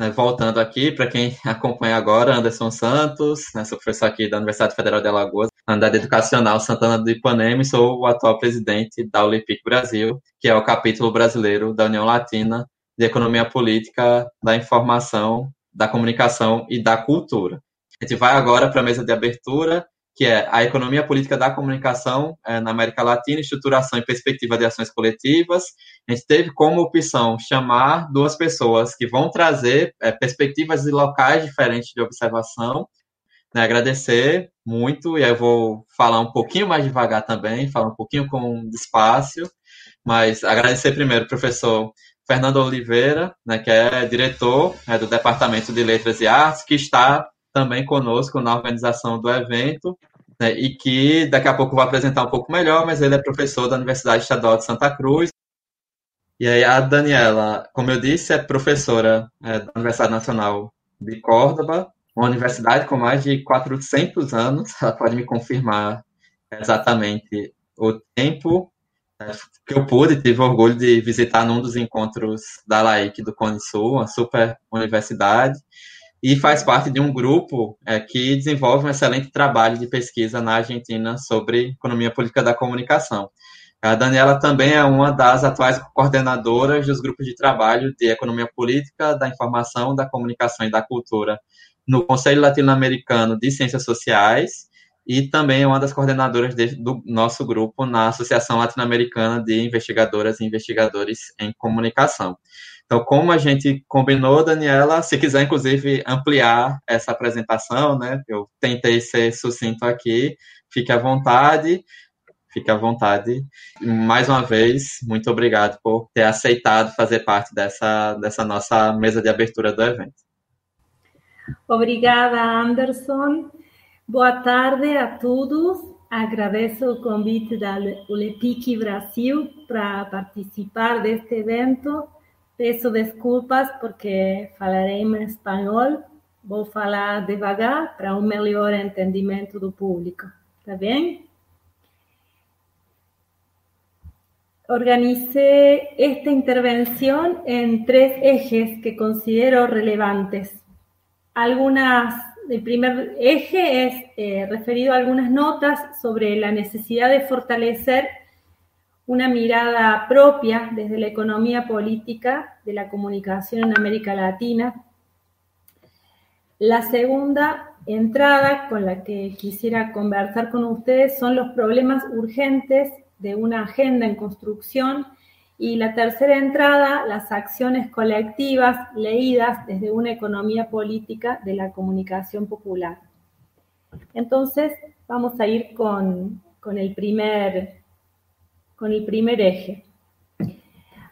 né, voltando aqui, para quem acompanha agora, Anderson Santos, né, sou professor aqui da Universidade Federal de Alagoas, na Unidade Educacional Santana do Ipanema e sou o atual presidente da Olipic Brasil, que é o capítulo brasileiro da União Latina de Economia Política, da Informação, da Comunicação e da Cultura. A gente vai agora para a mesa de abertura que é a economia política da comunicação é, na América Latina, estruturação e perspectiva de ações coletivas. A gente teve como opção chamar duas pessoas que vão trazer é, perspectivas de locais diferentes de observação. Né, agradecer muito, e aí eu vou falar um pouquinho mais devagar também, falar um pouquinho com despacio, mas agradecer primeiro o professor Fernando Oliveira, né, que é diretor é, do Departamento de Letras e Artes, que está também conosco na organização do evento, né, e que daqui a pouco vou apresentar um pouco melhor, mas ele é professor da Universidade Estadual de Santa Cruz. E aí a Daniela, como eu disse, é professora é, da Universidade Nacional de Córdoba, uma universidade com mais de 400 anos, ela pode me confirmar exatamente o tempo né, que eu pude, tive orgulho de visitar num dos encontros da LAIC do Cone Sul, uma super universidade, e faz parte de um grupo é, que desenvolve um excelente trabalho de pesquisa na Argentina sobre economia política da comunicação. A Daniela também é uma das atuais coordenadoras dos grupos de trabalho de economia política, da informação, da comunicação e da cultura no Conselho Latino-Americano de Ciências Sociais e também é uma das coordenadoras de, do nosso grupo na Associação Latino-Americana de Investigadoras e Investigadores em Comunicação. Então, como a gente combinou, Daniela, se quiser, inclusive, ampliar essa apresentação, né? Eu tentei ser sucinto aqui, fique à vontade, fique à vontade. Mais uma vez, muito obrigado por ter aceitado fazer parte dessa, dessa nossa mesa de abertura do evento. Obrigada, Anderson. Boa tarde a todos. Agradeço o convite da ULEPIC Brasil para participar deste evento Peço desculpas porque falarei em espanhol. Vou falar devagar para um melhor entendimento do público. Tá bem? Organicé esta intervención en tres ejes que considero relevantes. Algunas, el primer eje es eh, referido a algunas notas sobre la necesidad de fortalecer una mirada propia desde la economía política de la comunicación en América Latina. La segunda entrada con la que quisiera conversar con ustedes son los problemas urgentes de una agenda en construcción y la tercera entrada, las acciones colectivas leídas desde una economía política de la comunicación popular. Entonces, vamos a ir con, con el primer con el primer eje.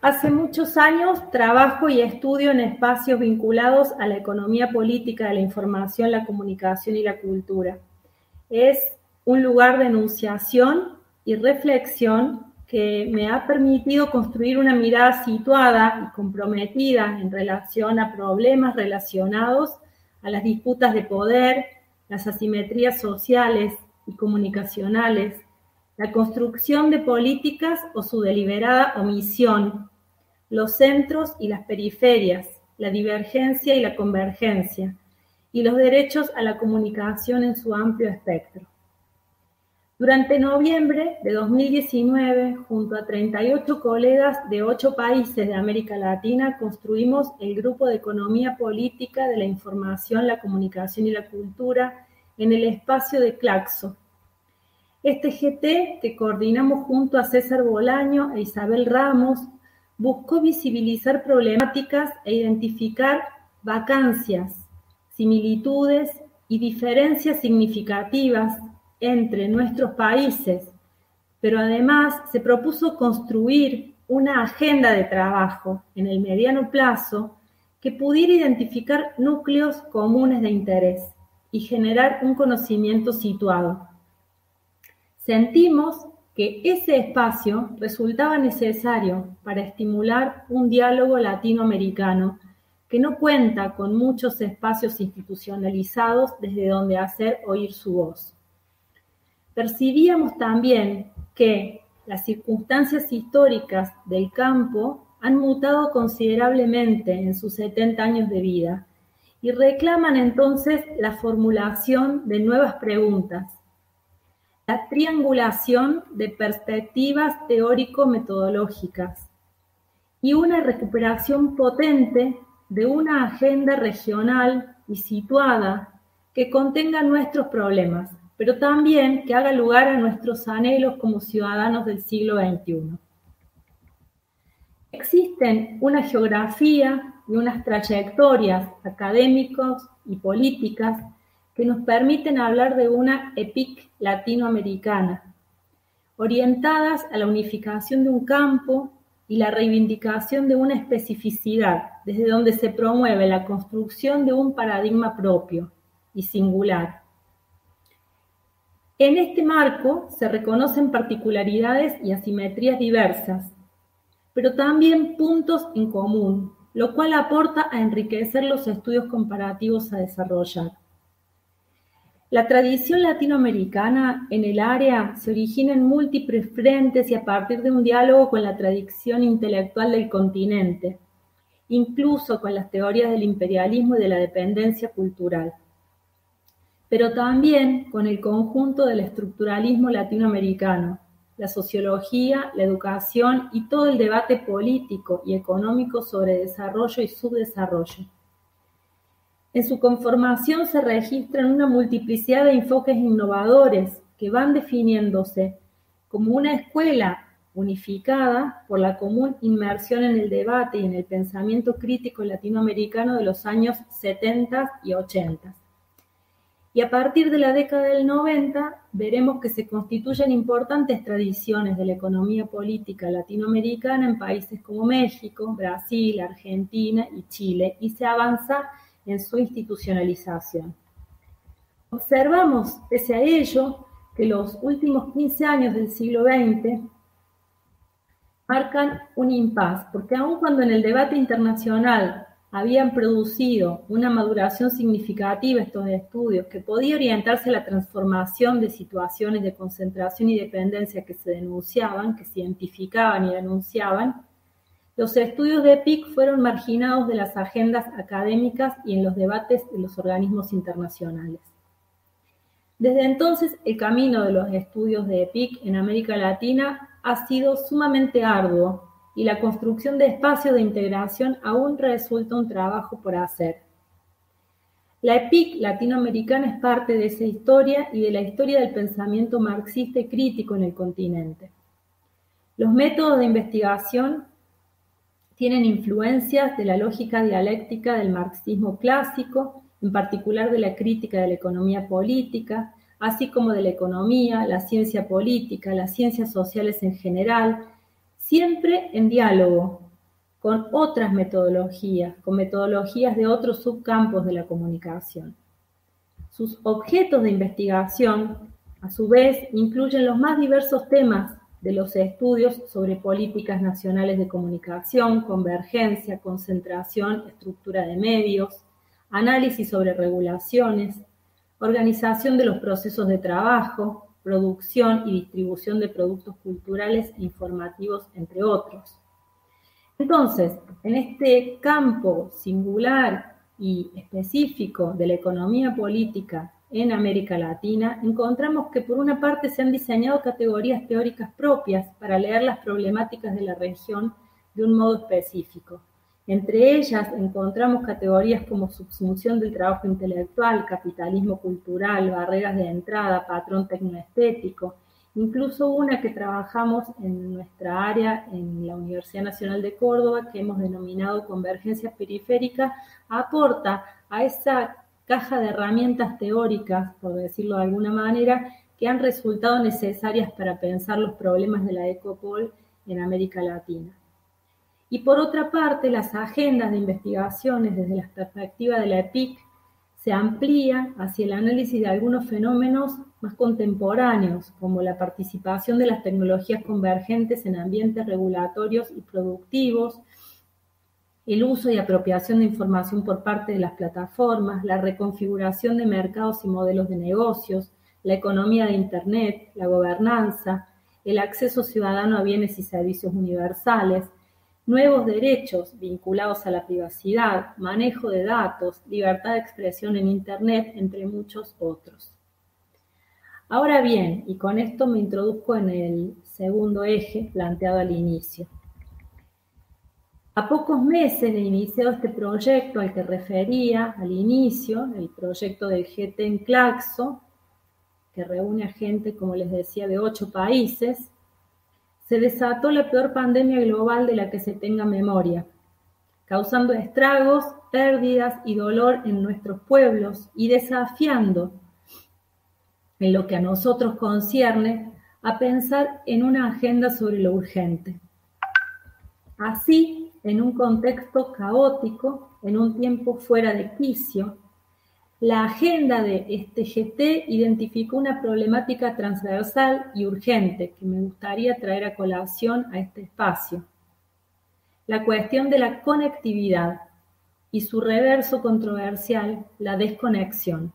Hace muchos años trabajo y estudio en espacios vinculados a la economía política de la información, la comunicación y la cultura. Es un lugar de enunciación y reflexión que me ha permitido construir una mirada situada y comprometida en relación a problemas relacionados a las disputas de poder, las asimetrías sociales y comunicacionales, la construcción de políticas o su deliberada omisión, los centros y las periferias, la divergencia y la convergencia, y los derechos a la comunicación en su amplio espectro. Durante noviembre de 2019, junto a 38 colegas de 8 países de América Latina, construimos el Grupo de Economía Política de la Información, la Comunicación y la Cultura en el espacio de Claxo, este GT, que coordinamos junto a César Bolaño e Isabel Ramos, buscó visibilizar problemáticas e identificar vacancias, similitudes y diferencias significativas entre nuestros países, pero además se propuso construir una agenda de trabajo en el mediano plazo que pudiera identificar núcleos comunes de interés y generar un conocimiento situado. Sentimos que ese espacio resultaba necesario para estimular un diálogo latinoamericano que no cuenta con muchos espacios institucionalizados desde donde hacer oír su voz. Percibíamos también que las circunstancias históricas del campo han mutado considerablemente en sus 70 años de vida y reclaman entonces la formulación de nuevas preguntas, la triangulación de perspectivas teórico-metodológicas y una recuperación potente de una agenda regional y situada que contenga nuestros problemas, pero también que haga lugar a nuestros anhelos como ciudadanos del siglo XXI. Existen una geografía y unas trayectorias académicas y políticas que nos permiten hablar de una EPIC latinoamericana, orientadas a la unificación de un campo y la reivindicación de una especificidad, desde donde se promueve la construcción de un paradigma propio y singular. En este marco se reconocen particularidades y asimetrías diversas, pero también puntos en común, lo cual aporta a enriquecer los estudios comparativos a desarrollar. La tradición latinoamericana en el área se origina en múltiples frentes y a partir de un diálogo con la tradición intelectual del continente, incluso con las teorías del imperialismo y de la dependencia cultural, pero también con el conjunto del estructuralismo latinoamericano, la sociología, la educación y todo el debate político y económico sobre desarrollo y subdesarrollo. En su conformación se registran una multiplicidad de enfoques innovadores que van definiéndose como una escuela unificada por la común inmersión en el debate y en el pensamiento crítico latinoamericano de los años 70 y 80. Y a partir de la década del 90 veremos que se constituyen importantes tradiciones de la economía política latinoamericana en países como México, Brasil, Argentina y Chile, y se avanza en su institucionalización. Observamos, pese a ello, que los últimos 15 años del siglo XX marcan un impas, porque aun cuando en el debate internacional habían producido una maduración significativa estos estudios que podía orientarse a la transformación de situaciones de concentración y dependencia que se denunciaban, que se identificaban y denunciaban, los estudios de EPIC fueron marginados de las agendas académicas y en los debates de los organismos internacionales. Desde entonces, el camino de los estudios de EPIC en América Latina ha sido sumamente arduo y la construcción de espacios de integración aún resulta un trabajo por hacer. La EPIC latinoamericana es parte de esa historia y de la historia del pensamiento marxista y crítico en el continente. Los métodos de investigación tienen influencias de la lógica dialéctica del marxismo clásico, en particular de la crítica de la economía política, así como de la economía, la ciencia política, las ciencias sociales en general, siempre en diálogo con otras metodologías, con metodologías de otros subcampos de la comunicación. Sus objetos de investigación, a su vez, incluyen los más diversos temas de los estudios sobre políticas nacionales de comunicación, convergencia, concentración, estructura de medios, análisis sobre regulaciones, organización de los procesos de trabajo, producción y distribución de productos culturales e informativos, entre otros. Entonces, en este campo singular y específico de la economía política en América Latina, encontramos que por una parte se han diseñado categorías teóricas propias para leer las problemáticas de la región de un modo específico. Entre ellas encontramos categorías como subsunción del trabajo intelectual, capitalismo cultural, barreras de entrada, patrón tecnoestético, incluso una que trabajamos en nuestra área en la Universidad Nacional de Córdoba, que hemos denominado convergencia periférica, aporta a esa caja de herramientas teóricas, por decirlo de alguna manera, que han resultado necesarias para pensar los problemas de la ECOPOL en América Latina. Y por otra parte, las agendas de investigaciones desde la perspectiva de la EPIC se amplían hacia el análisis de algunos fenómenos más contemporáneos, como la participación de las tecnologías convergentes en ambientes regulatorios y productivos, el uso y apropiación de información por parte de las plataformas, la reconfiguración de mercados y modelos de negocios, la economía de Internet, la gobernanza, el acceso ciudadano a bienes y servicios universales, nuevos derechos vinculados a la privacidad, manejo de datos, libertad de expresión en Internet, entre muchos otros. Ahora bien, y con esto me introduzco en el segundo eje planteado al inicio. A pocos meses de iniciado este proyecto al que refería al inicio, el proyecto del GT en Claxo, que reúne a gente, como les decía, de ocho países, se desató la peor pandemia global de la que se tenga memoria, causando estragos, pérdidas y dolor en nuestros pueblos y desafiando, en lo que a nosotros concierne, a pensar en una agenda sobre lo urgente. Así, en un contexto caótico, en un tiempo fuera de quicio, la agenda de este GT identificó una problemática transversal y urgente que me gustaría traer a colación a este espacio. La cuestión de la conectividad y su reverso controversial, la desconexión.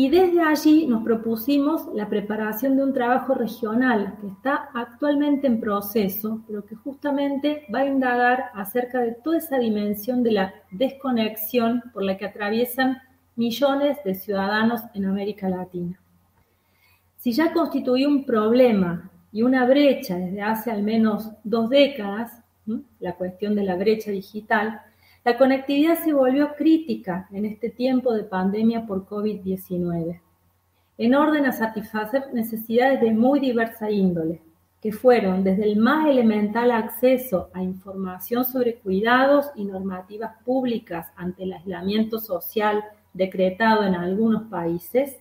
Y desde allí nos propusimos la preparación de un trabajo regional que está actualmente en proceso, pero que justamente va a indagar acerca de toda esa dimensión de la desconexión por la que atraviesan millones de ciudadanos en América Latina. Si ya constituyó un problema y una brecha desde hace al menos dos décadas, la cuestión de la brecha digital, la conectividad se volvió crítica en este tiempo de pandemia por COVID-19, en orden a satisfacer necesidades de muy diversa índole, que fueron desde el más elemental acceso a información sobre cuidados y normativas públicas ante el aislamiento social decretado en algunos países,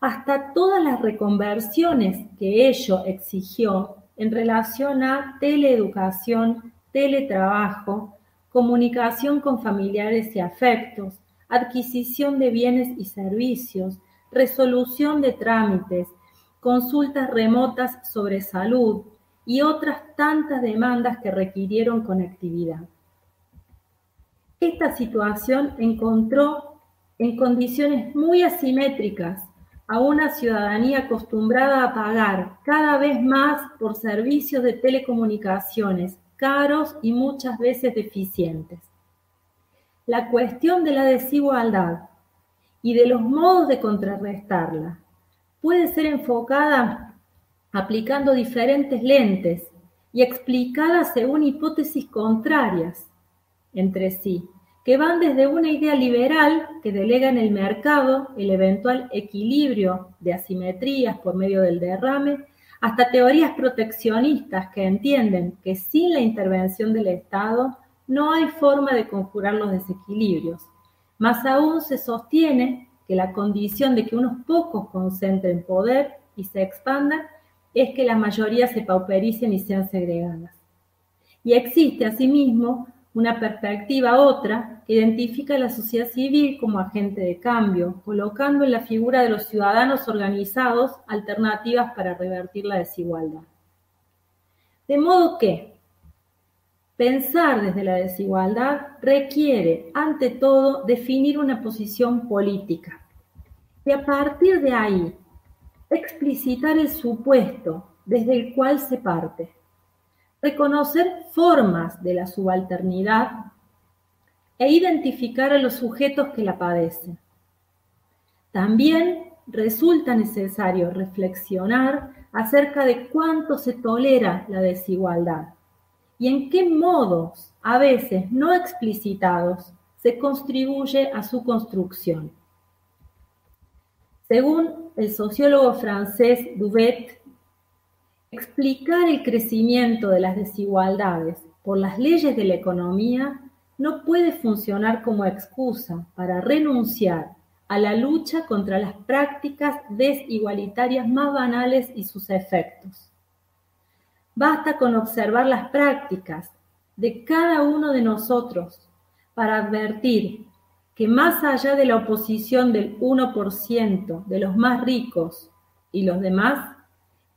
hasta todas las reconversiones que ello exigió en relación a teleeducación, teletrabajo, comunicación con familiares y afectos, adquisición de bienes y servicios, resolución de trámites, consultas remotas sobre salud y otras tantas demandas que requirieron conectividad. Esta situación encontró en condiciones muy asimétricas a una ciudadanía acostumbrada a pagar cada vez más por servicios de telecomunicaciones caros y muchas veces deficientes. La cuestión de la desigualdad y de los modos de contrarrestarla puede ser enfocada aplicando diferentes lentes y explicada según hipótesis contrarias entre sí, que van desde una idea liberal que delega en el mercado el eventual equilibrio de asimetrías por medio del derrame hasta teorías proteccionistas que entienden que sin la intervención del Estado no hay forma de conjurar los desequilibrios. Más aún se sostiene que la condición de que unos pocos concentren poder y se expandan es que la mayoría se paupericen y sean segregadas. Y existe asimismo una perspectiva otra que identifica a la sociedad civil como agente de cambio, colocando en la figura de los ciudadanos organizados alternativas para revertir la desigualdad. De modo que pensar desde la desigualdad requiere, ante todo, definir una posición política y a partir de ahí explicitar el supuesto desde el cual se parte reconocer formas de la subalternidad e identificar a los sujetos que la padecen. También resulta necesario reflexionar acerca de cuánto se tolera la desigualdad y en qué modos, a veces no explicitados, se contribuye a su construcción. Según el sociólogo francés Duvet, Explicar el crecimiento de las desigualdades por las leyes de la economía no puede funcionar como excusa para renunciar a la lucha contra las prácticas desigualitarias más banales y sus efectos. Basta con observar las prácticas de cada uno de nosotros para advertir que más allá de la oposición del 1% de los más ricos y los demás,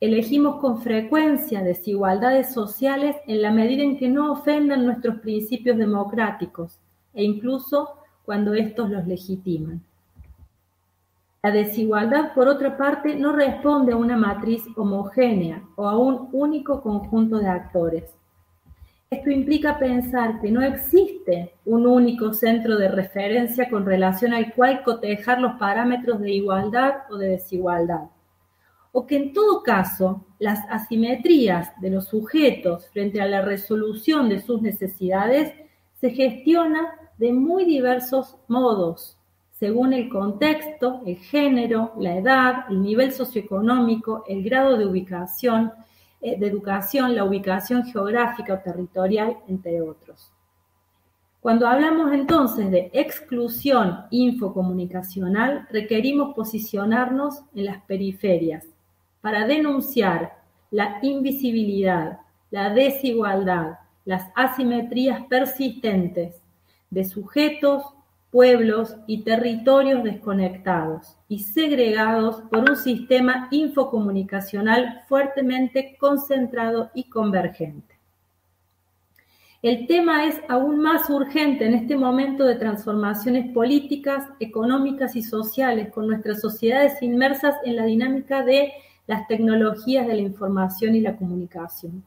Elegimos con frecuencia desigualdades sociales en la medida en que no ofendan nuestros principios democráticos e incluso cuando estos los legitiman. La desigualdad, por otra parte, no responde a una matriz homogénea o a un único conjunto de actores, Esto implica pensar que no existe un único centro de referencia con relación al cual cotejar los parámetros de igualdad o de desigualdad, o que en todo caso las asimetrías de los sujetos frente a la resolución de sus necesidades se gestionan de muy diversos modos, según el contexto, el género, la edad, el nivel socioeconómico, el grado de ubicación, eh, de educación, la ubicación geográfica o territorial, entre otros. Cuando hablamos entonces de exclusión infocomunicacional, requerimos posicionarnos en las periferias para denunciar la invisibilidad, la desigualdad, las asimetrías persistentes de sujetos, pueblos y territorios desconectados y segregados por un sistema infocomunicacional fuertemente concentrado y convergente. El tema es aún más urgente en este momento de transformaciones políticas, económicas y sociales con nuestras sociedades inmersas en la dinámica de las tecnologías de la información y la comunicación.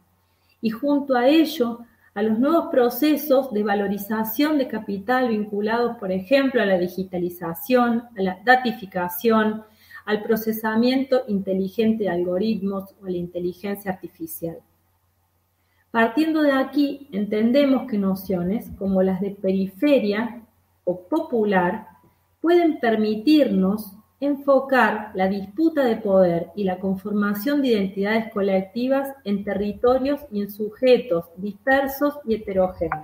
Y junto a ello, a los nuevos procesos de valorización de capital vinculados, por ejemplo, a la digitalización, a la datificación, al procesamiento inteligente de algoritmos o a la inteligencia artificial. Partiendo de aquí, entendemos que nociones como las de periferia o popular pueden permitirnos enfocar la disputa de poder y la conformación de identidades colectivas en territorios y en sujetos dispersos y heterogéneos.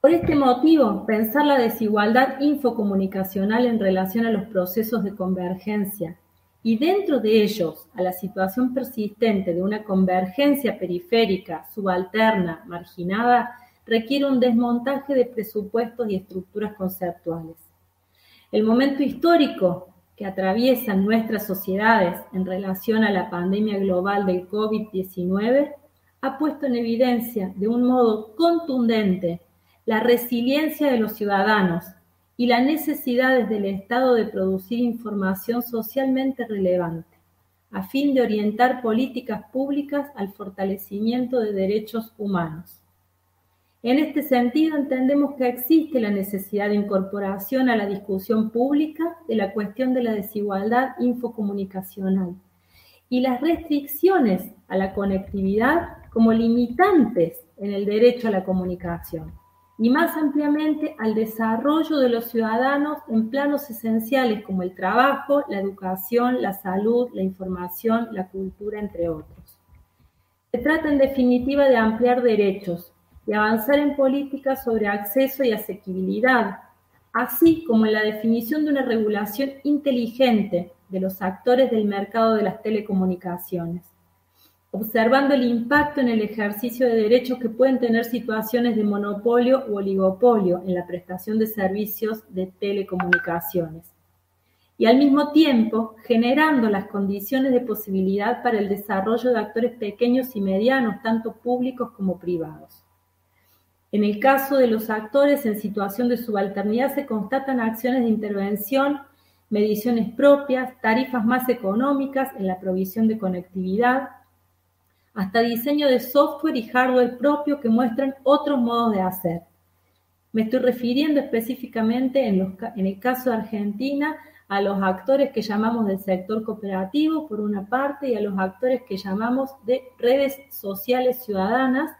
Por este motivo, pensar la desigualdad infocomunicacional en relación a los procesos de convergencia y dentro de ellos a la situación persistente de una convergencia periférica, subalterna, marginada, requiere un desmontaje de presupuestos y estructuras conceptuales. El momento histórico que atraviesan nuestras sociedades en relación a la pandemia global del COVID-19 ha puesto en evidencia de un modo contundente la resiliencia de los ciudadanos y las necesidades del Estado de producir información socialmente relevante, a fin de orientar políticas públicas al fortalecimiento de derechos humanos. En este sentido, entendemos que existe la necesidad de incorporación a la discusión pública de la cuestión de la desigualdad infocomunicacional y las restricciones a la conectividad como limitantes en el derecho a la comunicación y más ampliamente al desarrollo de los ciudadanos en planos esenciales como el trabajo, la educación, la salud, la información, la cultura, entre otros. Se trata en definitiva de ampliar derechos, y avanzar en políticas sobre acceso y asequibilidad, así como en la definición de una regulación inteligente de los actores del mercado de las telecomunicaciones, observando el impacto en el ejercicio de derechos que pueden tener situaciones de monopolio u oligopolio en la prestación de servicios de telecomunicaciones y al mismo tiempo generando las condiciones de posibilidad para el desarrollo de actores pequeños y medianos, tanto públicos como privados. En el caso de los actores en situación de subalternidad se constatan acciones de intervención, mediciones propias, tarifas más económicas en la provisión de conectividad, hasta diseño de software y hardware propio que muestran otros modos de hacer. Me estoy refiriendo específicamente en, el caso de Argentina a los actores que llamamos del sector cooperativo, por una parte, y a los actores que llamamos de redes sociales ciudadanas,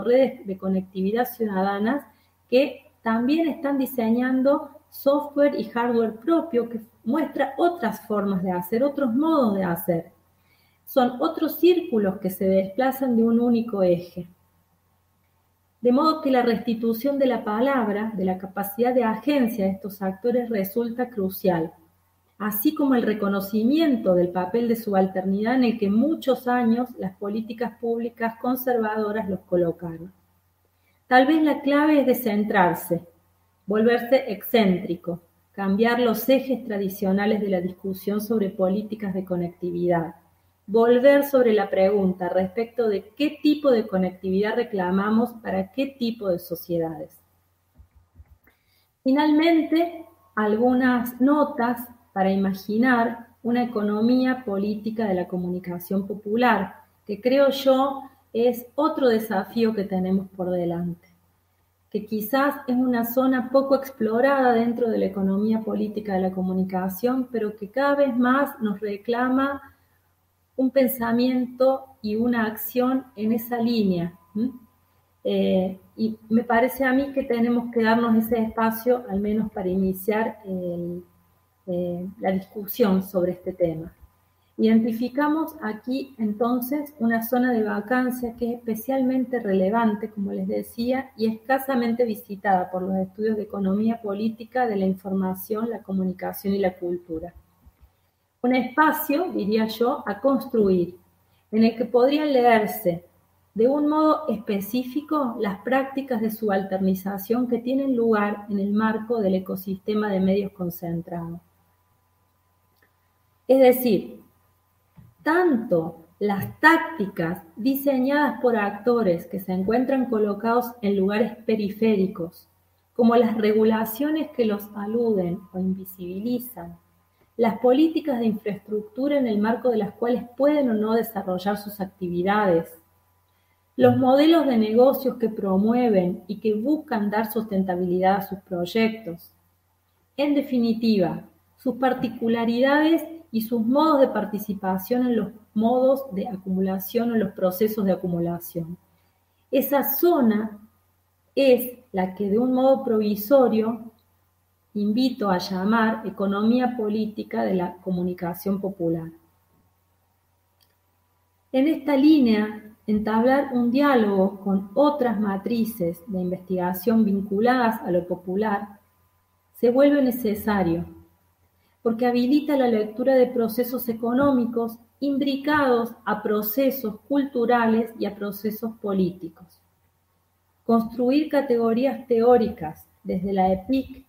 redes de conectividad ciudadanas que también están diseñando software y hardware propio que muestra otras formas de hacer, otros modos de hacer. Son otros círculos que se desplazan de un único eje. De modo que la restitución de la palabra, de la capacidad de agencia de estos actores resulta crucial así como el reconocimiento del papel de subalternidad en el que muchos años las políticas públicas conservadoras los colocaron. Tal vez la clave es descentrarse, volverse excéntrico, cambiar los ejes tradicionales de la discusión sobre políticas de conectividad, volver sobre la pregunta respecto de qué tipo de conectividad reclamamos para qué tipo de sociedades. Finalmente, algunas notas para imaginar una economía política de la comunicación popular, que creo yo es otro desafío que tenemos por delante, que quizás es una zona poco explorada dentro de la economía política de la comunicación, pero que cada vez más nos reclama un pensamiento y una acción en esa línea. Eh, y me parece a mí que tenemos que darnos ese espacio, al menos para iniciar eh, la discusión sobre este tema. Identificamos aquí entonces una zona de vacancia que es especialmente relevante, como les decía, y escasamente visitada por los estudios de economía política de la información, la comunicación y la cultura. Un espacio, diría yo, a construir, en el que podrían leerse de un modo específico las prácticas de subalternización que tienen lugar en el marco del ecosistema de medios concentrados. Es decir, tanto las tácticas diseñadas por actores que se encuentran colocados en lugares periféricos, como las regulaciones que los aluden o invisibilizan, las políticas de infraestructura en el marco de las cuales pueden o no desarrollar sus actividades, los modelos de negocios que promueven y que buscan dar sustentabilidad a sus proyectos. En definitiva, sus particularidades y sus modos de participación en los modos de acumulación o los procesos de acumulación. Esa zona es la que de un modo provisorio invito a llamar economía política de la comunicación popular. En esta línea, entablar un diálogo con otras matrices de investigación vinculadas a lo popular se vuelve necesario porque habilita la lectura de procesos económicos imbricados a procesos culturales y a procesos políticos. Construir categorías teóricas desde la EPIC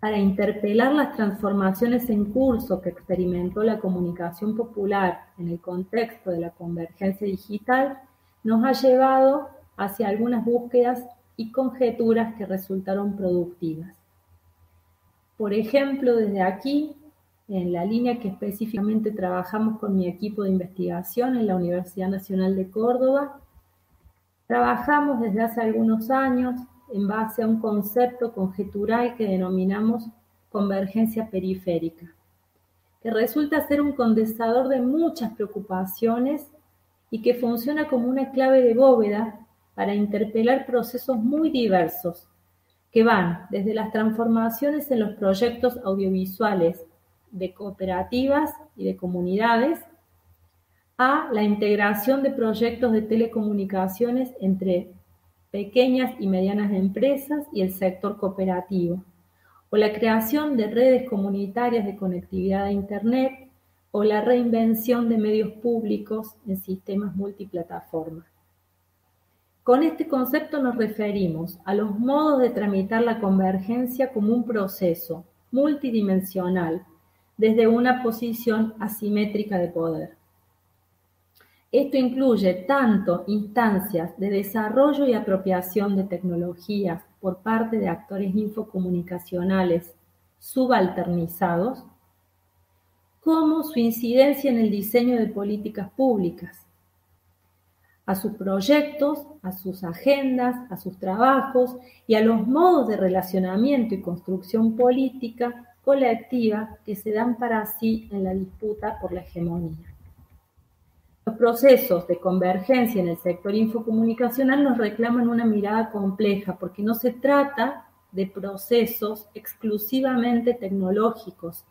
para interpelar las transformaciones en curso que experimentó la comunicación popular en el contexto de la convergencia digital nos ha llevado hacia algunas búsquedas y conjeturas que resultaron productivas. Por ejemplo, desde aquí, en la línea que específicamente trabajamos con mi equipo de investigación en la Universidad Nacional de Córdoba, trabajamos desde hace algunos años en base a un concepto conjetural que denominamos convergencia periférica, que resulta ser un condensador de muchas preocupaciones y que funciona como una clave de bóveda para interpelar procesos muy diversos que van desde las transformaciones en los proyectos audiovisuales de cooperativas y de comunidades a la integración de proyectos de telecomunicaciones entre pequeñas y medianas empresas y el sector cooperativo, o la creación de redes comunitarias de conectividad a Internet, o la reinvención de medios públicos en sistemas multiplataforma. Con este concepto nos referimos a los modos de tramitar la convergencia como un proceso multidimensional desde una posición asimétrica de poder. Esto incluye tanto instancias de desarrollo y apropiación de tecnologías por parte de actores infocomunicacionales subalternizados, como su incidencia en el diseño de políticas públicas, a sus proyectos, a sus agendas, a sus trabajos y a los modos de relacionamiento y construcción política colectiva que se dan para sí en la disputa por la hegemonía. Los procesos de convergencia en el sector infocomunicacional nos reclaman una mirada compleja porque no se trata de procesos exclusivamente tecnológicos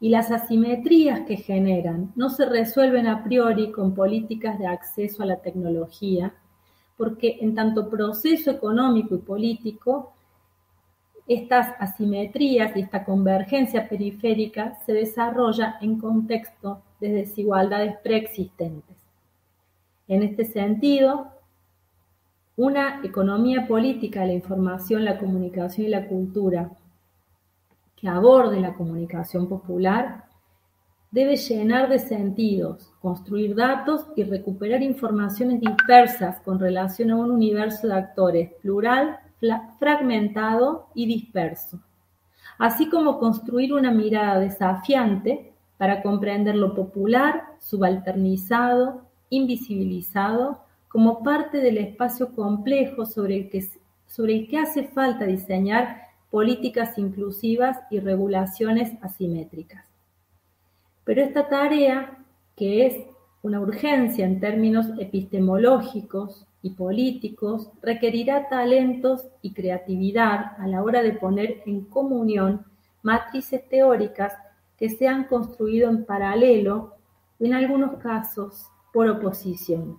y las asimetrías que generan no se resuelven a priori con políticas de acceso a la tecnología, porque en tanto proceso económico y político, estas asimetrías y esta convergencia periférica se desarrolla en contexto de desigualdades preexistentes. En este sentido, una economía política de la información, la comunicación y la cultura que aborde la comunicación popular debe llenar de sentidos, construir datos y recuperar informaciones dispersas con relación a un universo de actores plural, fragmentado y disperso, así como construir una mirada desafiante para comprender lo popular, subalternizado, invisibilizado, como parte del espacio complejo sobre el que, sobre el que hace falta diseñar políticas inclusivas y regulaciones asimétricas. Pero esta tarea, que es una urgencia en términos epistemológicos y políticos, requerirá talentos y creatividad a la hora de poner en comunión matrices teóricas que se han construido en paralelo en algunos casos por oposición.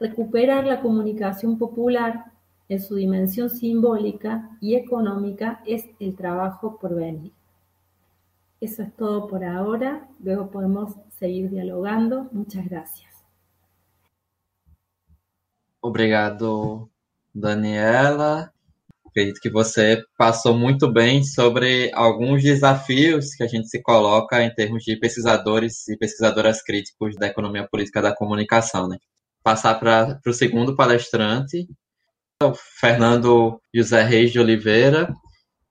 Recuperar la comunicación popular en su dimensión simbólica y económica es el trabajo por venir. Eso es todo por ahora. Luego podemos seguir dialogando. Muchas gracias. Obrigado, Daniela. Acredito que você passou muito bem sobre alguns desafios que a gente se coloca em termos de pesquisadores e pesquisadoras críticos da economia política da comunicação. Né? Passar para o segundo palestrante, Fernando José Reis de Oliveira,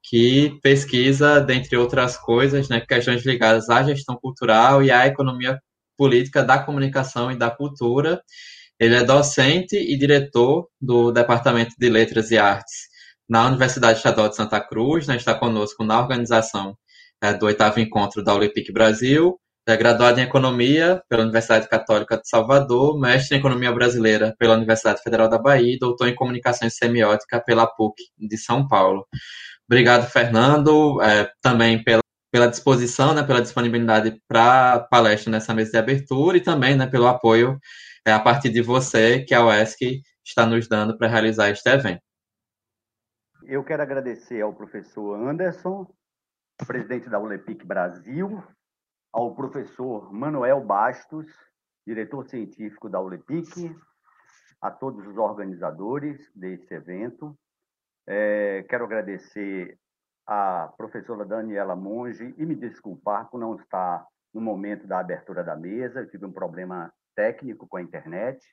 que pesquisa, dentre outras coisas, né, questões ligadas à gestão cultural e à economia política da comunicação e da cultura. Ele é docente e diretor do Departamento de Letras e Artes na Universidade Estadual de Santa Cruz, né, está conosco na organização é, do oitavo encontro da Olympic Brasil, é graduado em Economia pela Universidade Católica de Salvador, mestre em Economia Brasileira pela Universidade Federal da Bahia e doutor em Comunicação e Semiótica pela PUC de São Paulo. Obrigado, Fernando, é, também pela, pela disposição, né, pela disponibilidade para palestra nessa mesa de abertura e também né, pelo apoio é, a partir de você que a UESC está nos dando para realizar este evento. Eu quero agradecer ao professor Anderson, presidente da ULEPIC Brasil, ao professor Manuel Bastos, diretor científico da ULEPIC, a todos os organizadores desse evento. É, quero agradecer à professora Daniela Monge e me desculpar por não estar no momento da abertura da mesa, eu tive um problema técnico com a internet.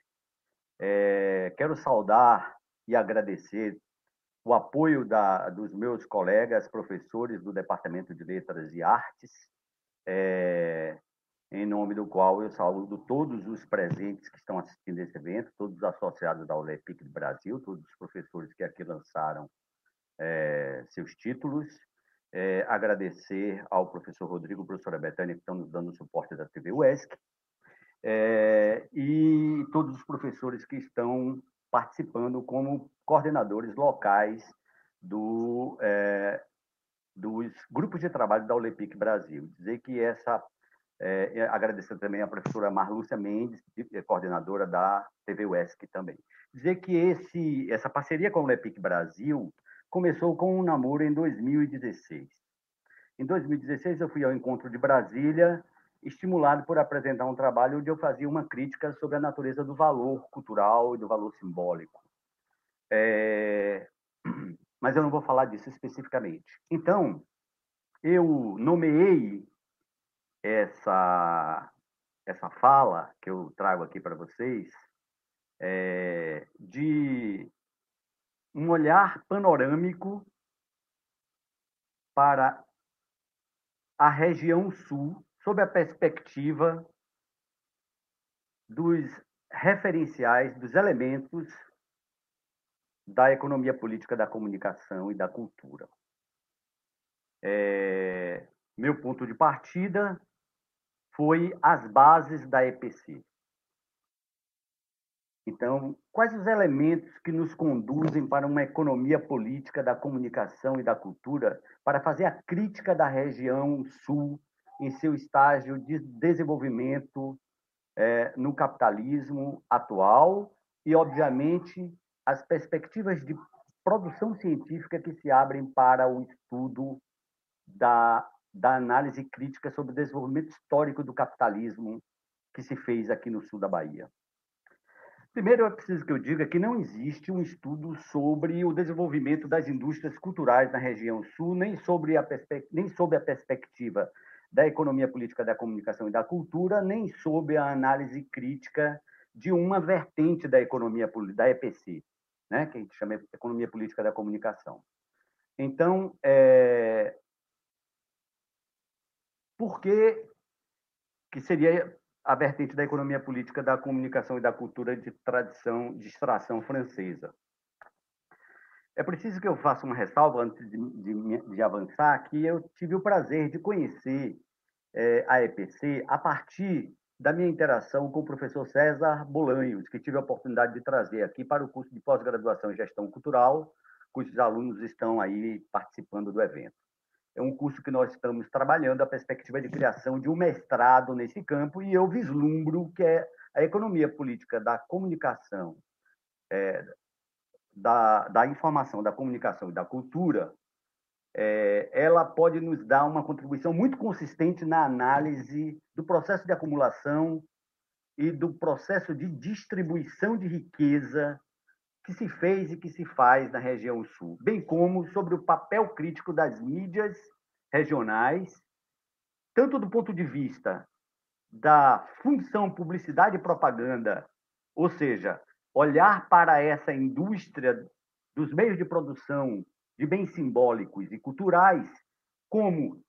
É, quero saudar e agradecer o apoio da, dos meus colegas professores do Departamento de Letras e Artes, é, em nome do qual eu saúdo todos os presentes que estão assistindo esse evento, todos os associados da ULEPIC do Brasil, todos os professores que aqui lançaram é, seus títulos. É, agradecer ao professor Rodrigo professora Betânia, que estão nos dando o suporte da TV UESC, é, e todos os professores que estão participando como coordenadores locais do, é, dos grupos de trabalho da Olepic Brasil. Dizer que essa. É, é, agradecer também a professora Marlúcia Mendes, é coordenadora da TV UESC também. Dizer que esse, essa parceria com a Olepic Brasil começou com um namoro em 2016. Em 2016, eu fui ao encontro de Brasília, estimulado por apresentar um trabalho onde eu fazia uma crítica sobre a natureza do valor cultural e do valor simbólico. É mas eu não vou falar disso especificamente. Então, eu nomeei essa, essa fala que eu trago aqui para vocês é, de um olhar panorâmico para a região sul, sob a perspectiva dos referenciais, dos elementos da economia política da comunicação e da cultura. É, meu ponto de partida foi as bases da EPC. Então, quais os elementos que nos conduzem para uma economia política da comunicação e da cultura para fazer a crítica da região sul em seu estágio de desenvolvimento é, no capitalismo atual e, obviamente, as perspectivas de produção científica que se abrem para o estudo da, da análise crítica sobre o desenvolvimento histórico do capitalismo que se fez aqui no sul da Bahia. Primeiro, é preciso que eu diga que não existe um estudo sobre o desenvolvimento das indústrias culturais na região sul, nem sobre a, nem sobre a perspectiva da economia política da comunicação e da cultura, nem sobre a análise crítica de uma vertente da economia da EPC, né, que a gente chama de economia política da comunicação. Então, é... por que, que seria a vertente da economia política, da comunicação e da cultura de tradição de extração francesa. É preciso que eu faça uma ressalva antes de, de, de avançar, que eu tive o prazer de conhecer é, a EPC a partir da minha interação com o professor César Bolanhos, que tive a oportunidade de trazer aqui para o curso de pós-graduação em gestão cultural, cujos alunos estão aí participando do evento. É um curso que nós estamos trabalhando a perspectiva de criação de um mestrado nesse campo e eu vislumbro que é a economia política da comunicação, é, da, da informação, da comunicação e da cultura é, ela pode nos dar uma contribuição muito consistente na análise do processo de acumulação e do processo de distribuição de riqueza que se fez e que se faz na região sul, bem como sobre o papel crítico das mídias regionais, tanto do ponto de vista da função publicidade e propaganda, ou seja, olhar para essa indústria dos meios de produção de bens simbólicos e culturais, como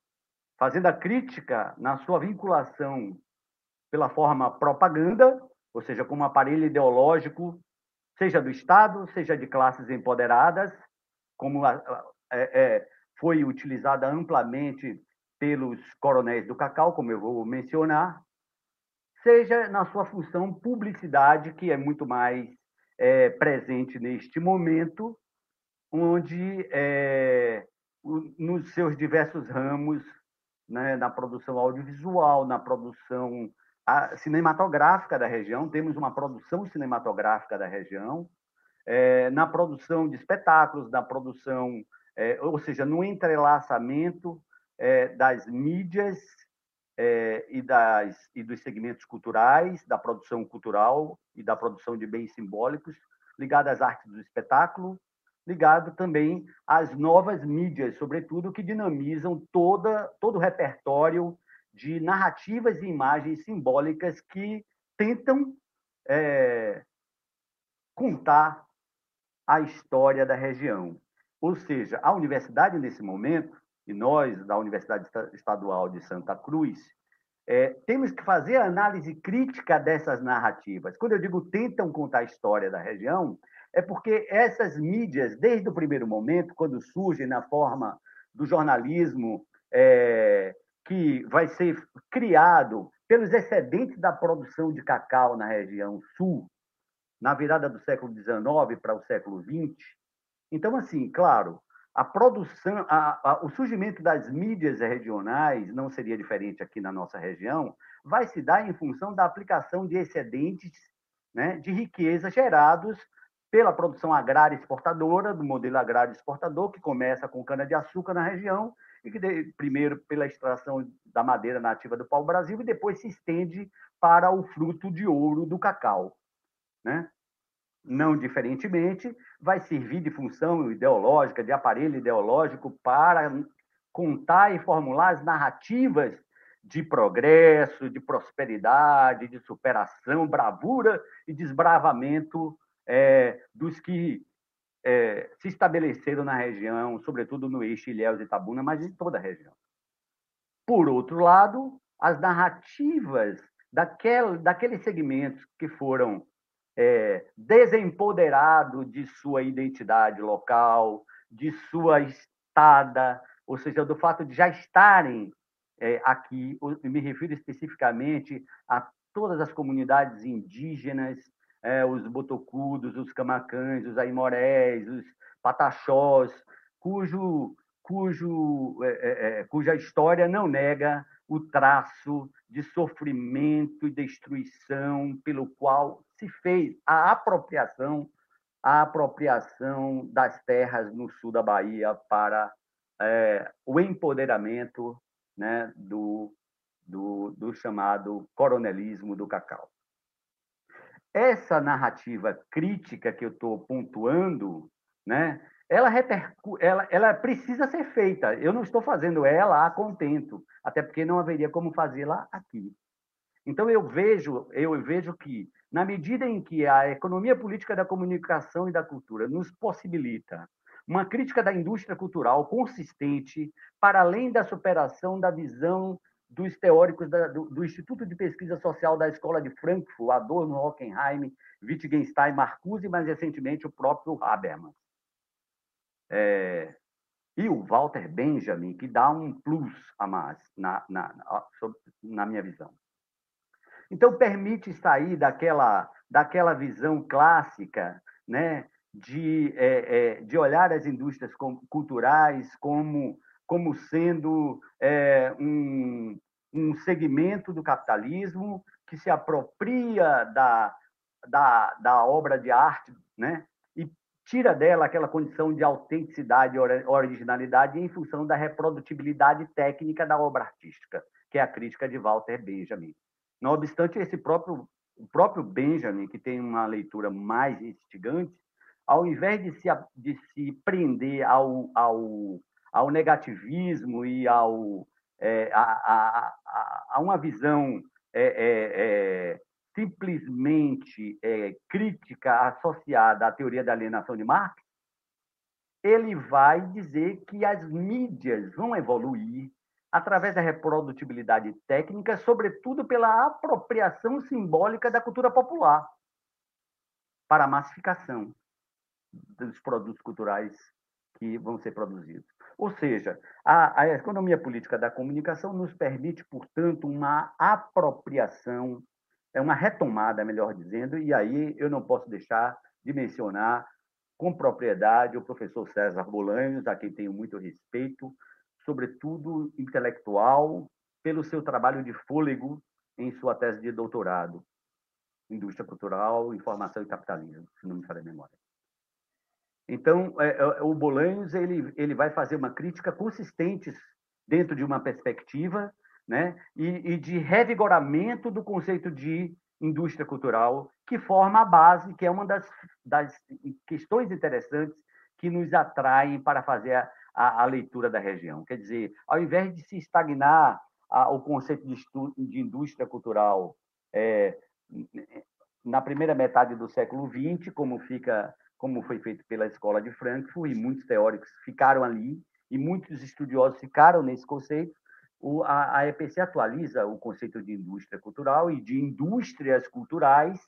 fazendo a crítica na sua vinculação pela forma propaganda, ou seja, como aparelho ideológico, seja do Estado, seja de classes empoderadas, como é, é, foi utilizada amplamente pelos coronéis do cacau, como eu vou mencionar, seja na sua função publicidade, que é muito mais é, presente neste momento, onde, é, nos seus diversos ramos, né, na produção audiovisual, na produção cinematográfica da região, temos uma produção cinematográfica da região, é, na produção de espetáculos, na produção, é, ou seja, no entrelaçamento é, das mídias e, das, e dos segmentos culturais, da produção cultural e da produção de bens simbólicos, ligadas às artes do espetáculo, ligado também às novas mídias, sobretudo que dinamizam toda, todo o repertório de narrativas e imagens simbólicas que tentam é, contar a história da região. Ou seja, a universidade, nesse momento, e nós, da Universidade Estadual de Santa Cruz, é, temos que fazer a análise crítica dessas narrativas. Quando eu digo tentam contar a história da região, é porque essas mídias, desde o primeiro momento, quando surgem na forma do jornalismo é, que vai ser criado pelos excedentes da produção de cacau na região sul, na virada do século XIX para o século XX. Então, assim, claro, a produção, a, a, o surgimento das mídias regionais não seria diferente aqui na nossa região, vai se dar em função da aplicação de excedentes né, de riqueza gerados pela produção agrária exportadora, do modelo agrário exportador, que começa com cana-de-açúcar na região, e que primeiro pela extração da madeira nativa do pau-brasil e depois se estende para o fruto de ouro do cacau. Né? Não diferentemente, vai servir de função ideológica, de aparelho ideológico para contar e formular as narrativas de progresso, de prosperidade, de superação, bravura e desbravamento é, dos que é, se estabeleceram na região, sobretudo no eixo Ilhéus e Itabuna, mas em toda a região. Por outro lado, as narrativas daquel, daqueles segmentos que foram é, desempoderados de sua identidade local, de sua estada, ou seja, do fato de já estarem é, aqui, me refiro especificamente a todas as comunidades indígenas é, os botocudos, os camacães, os aimorés, os pataxós, cujo, cujo, é, é, é, cuja história não nega o traço de sofrimento e destruição pelo qual se fez a apropriação a apropriação das terras no sul da Bahia para é, o empoderamento né, do, do, do chamado coronelismo do cacau essa narrativa crítica que eu estou pontuando, né, ela, ela, ela precisa ser feita. Eu não estou fazendo ela a contento, até porque não haveria como fazê-la aqui. Então eu vejo, eu vejo que na medida em que a economia política da comunicação e da cultura nos possibilita uma crítica da indústria cultural consistente para além da superação da visão dos teóricos da, do, do, Instituto de Pesquisa Social da Escola de Frankfurt, Adorno, Hockenheim, Wittgenstein, Marcuse e, mais recentemente, o próprio Habermas. É, e o Walter Benjamin, que dá um plus a mais, na, na, na minha visão. Então, permite sair daquela, daquela visão clássica né, de, é, é, de olhar as indústrias culturais como, como sendo é, um, um segmento do capitalismo que se apropria da, da, da obra de arte né, e tira dela aquela condição de autenticidade e originalidade em função da reprodutibilidade técnica da obra artística, que é a crítica de Walter Benjamin. Não obstante, esse próprio, o próprio Benjamin, que tem uma leitura mais instigante, ao invés de se, de se prender ao, ao, ao negativismo e ao, é, a, a, a, a, uma visão é, é, é simplesmente é, crítica associada à teoria da alienação de Marx, ele vai dizer que as mídias vão evoluir através da reprodutibilidade técnica, sobretudo pela apropriação simbólica da cultura popular para a massificação dos produtos culturais que vão ser produzidos. Ou seja, a, a economia política da comunicação nos permite, portanto, uma apropriação, é uma retomada, melhor dizendo, e aí eu não posso deixar de mencionar com propriedade o professor César Bolanhos, a quem tenho muito respeito, sobretudo intelectual, pelo seu trabalho de fôlego em sua tese de doutorado, Indústria Cultural, Informação e Capitalismo, se não me falha a memória. Então, é, é, o Bolanhos ele, ele vai fazer uma crítica consistente dentro de uma perspectiva né, e, e de revigoramento do conceito de indústria cultural, que forma a base, que é uma das, das questões interessantes que nos atraem para fazer a, a, a leitura da região. Quer dizer, ao invés de se estagnar a, o conceito de, estu, de indústria cultural é, na primeira metade do século XX, como fica como foi feito pela Escola de Frankfurt, e muitos teóricos ficaram ali, e muitos estudiosos ficaram nesse conceito. O, a, a EPC atualiza o conceito de indústria cultural e de indústrias culturais,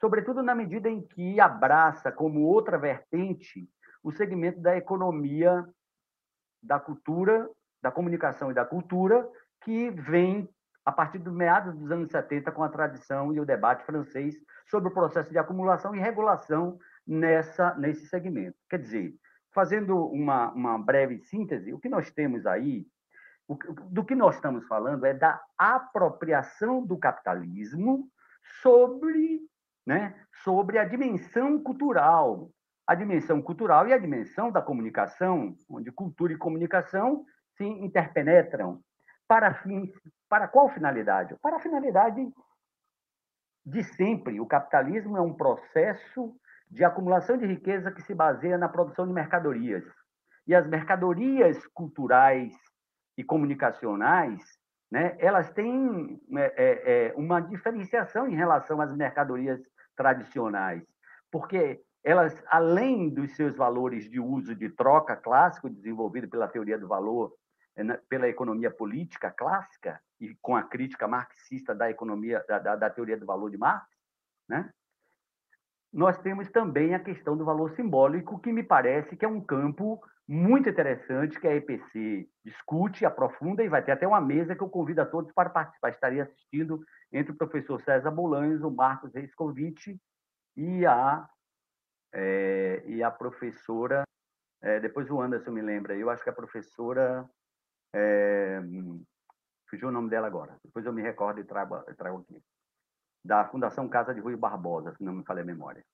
sobretudo na medida em que abraça como outra vertente o segmento da economia da cultura, da comunicação e da cultura, que vem a partir dos meados dos anos 70 com a tradição e o debate francês sobre o processo de acumulação e regulação nessa, nesse segmento. Quer dizer, fazendo uma, uma breve síntese, o que nós temos aí, o, do que nós estamos falando é da apropriação do capitalismo sobre, né, sobre a dimensão cultural, a dimensão cultural e a dimensão da comunicação, onde cultura e comunicação se interpenetram. Para, fins, para qual finalidade? Para a finalidade de sempre. O capitalismo é um processo de acumulação de riqueza que se baseia na produção de mercadorias. E as mercadorias culturais e comunicacionais, né, elas têm é, é, é, uma diferenciação em relação às mercadorias tradicionais, porque elas, além dos seus valores de uso de troca clássico, desenvolvido pela teoria do valor, é, pela economia política clássica, e com a crítica marxista da economia da, da, da teoria do valor de Marx, né? Nós temos também a questão do valor simbólico, que me parece que é um campo muito interessante que a EPC discute, aprofunda e vai ter até uma mesa que eu convido a todos para participar. Estarei assistindo entre o professor César Bolanhos, o Marcos Reiscovitch e a, é, e a professora, é, depois o Anderson me lembra, eu acho que a professora, é, fugiu o nome dela agora, depois eu me recordo e trago, trago aqui da Fundação Casa de Rui Barbosa, se não me falha a memória.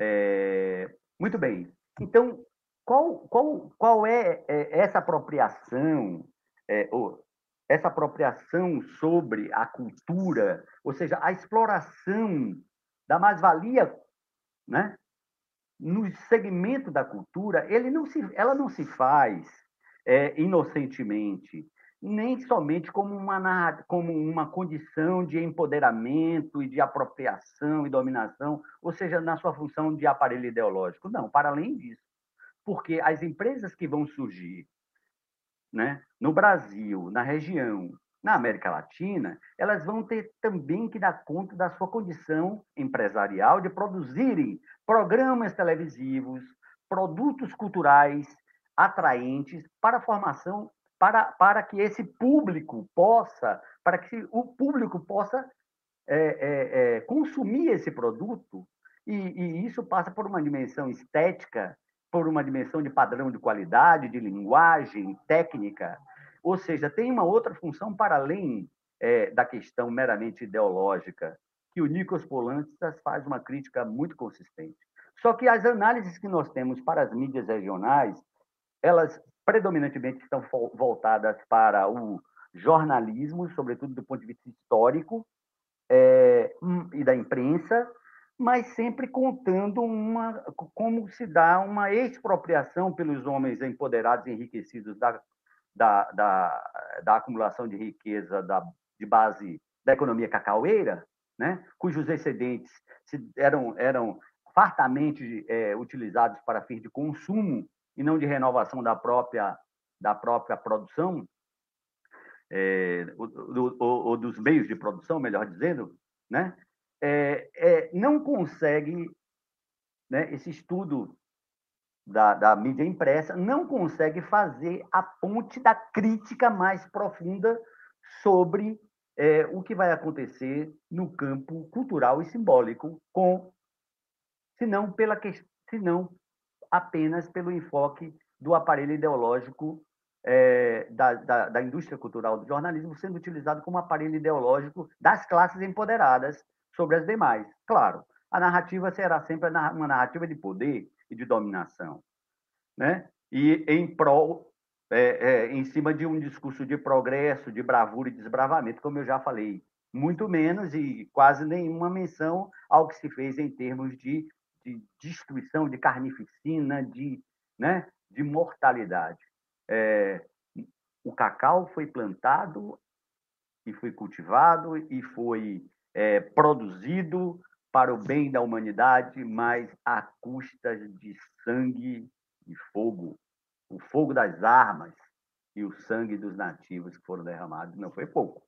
É, muito bem. Então, qual, qual, qual é, é essa apropriação, é, ou, essa apropriação sobre a cultura, ou seja, a exploração da mais-valia, né? no segmento da cultura, ele não se, ela não se faz é, inocentemente nem somente como uma, como uma condição de empoderamento e de apropriação e dominação, ou seja, na sua função de aparelho ideológico. Não, para além disso. Porque as empresas que vão surgir né, no Brasil, na região, na América Latina, elas vão ter também que dar conta da sua condição empresarial de produzirem programas televisivos, produtos culturais atraentes para a formação, para, para que esse público possa, para que o público possa é, é, é, consumir esse produto, e, e isso passa por uma dimensão estética, por uma dimensão de padrão de qualidade, de linguagem, técnica, ou seja, tem uma outra função para além é, da questão meramente ideológica, que o Nikos Polantzas faz uma crítica muito consistente. Só que as análises que nós temos para as mídias regionais, elas predominantemente estão voltadas para o jornalismo, sobretudo do ponto de vista histórico, é, e da imprensa, mas sempre contando uma, como se dá uma expropriação pelos homens empoderados enriquecidos da, da, da, da acumulação de riqueza da, de base da economia cacaueira, né? cujos excedentes eram, eram fartamente é, utilizados para fins de consumo e não de renovação da própria, da própria produção, é, ou, dos meios de produção, melhor dizendo, né? É, é, não consegue, né, esse estudo da, da mídia impressa não consegue fazer a ponte da crítica mais profunda sobre é, o que vai acontecer no campo cultural e simbólico, com, se não, pela, se apenas pelo enfoque do aparelho ideológico é, da, da, da, indústria cultural do jornalismo sendo utilizado como aparelho ideológico das classes empoderadas sobre as demais. Claro, a narrativa será sempre uma narrativa de poder e de dominação, né? E em prol, é, é, em cima de um discurso de progresso, de bravura e desbravamento, como eu já falei, muito menos e quase nenhuma menção ao que se fez em termos de, de destruição, de carnificina, de, né, de mortalidade. É, o cacau foi plantado e foi cultivado e foi é, produzido para o bem da humanidade, mas à custa de sangue e fogo. O fogo das armas e o sangue dos nativos que foram derramados não foi pouco.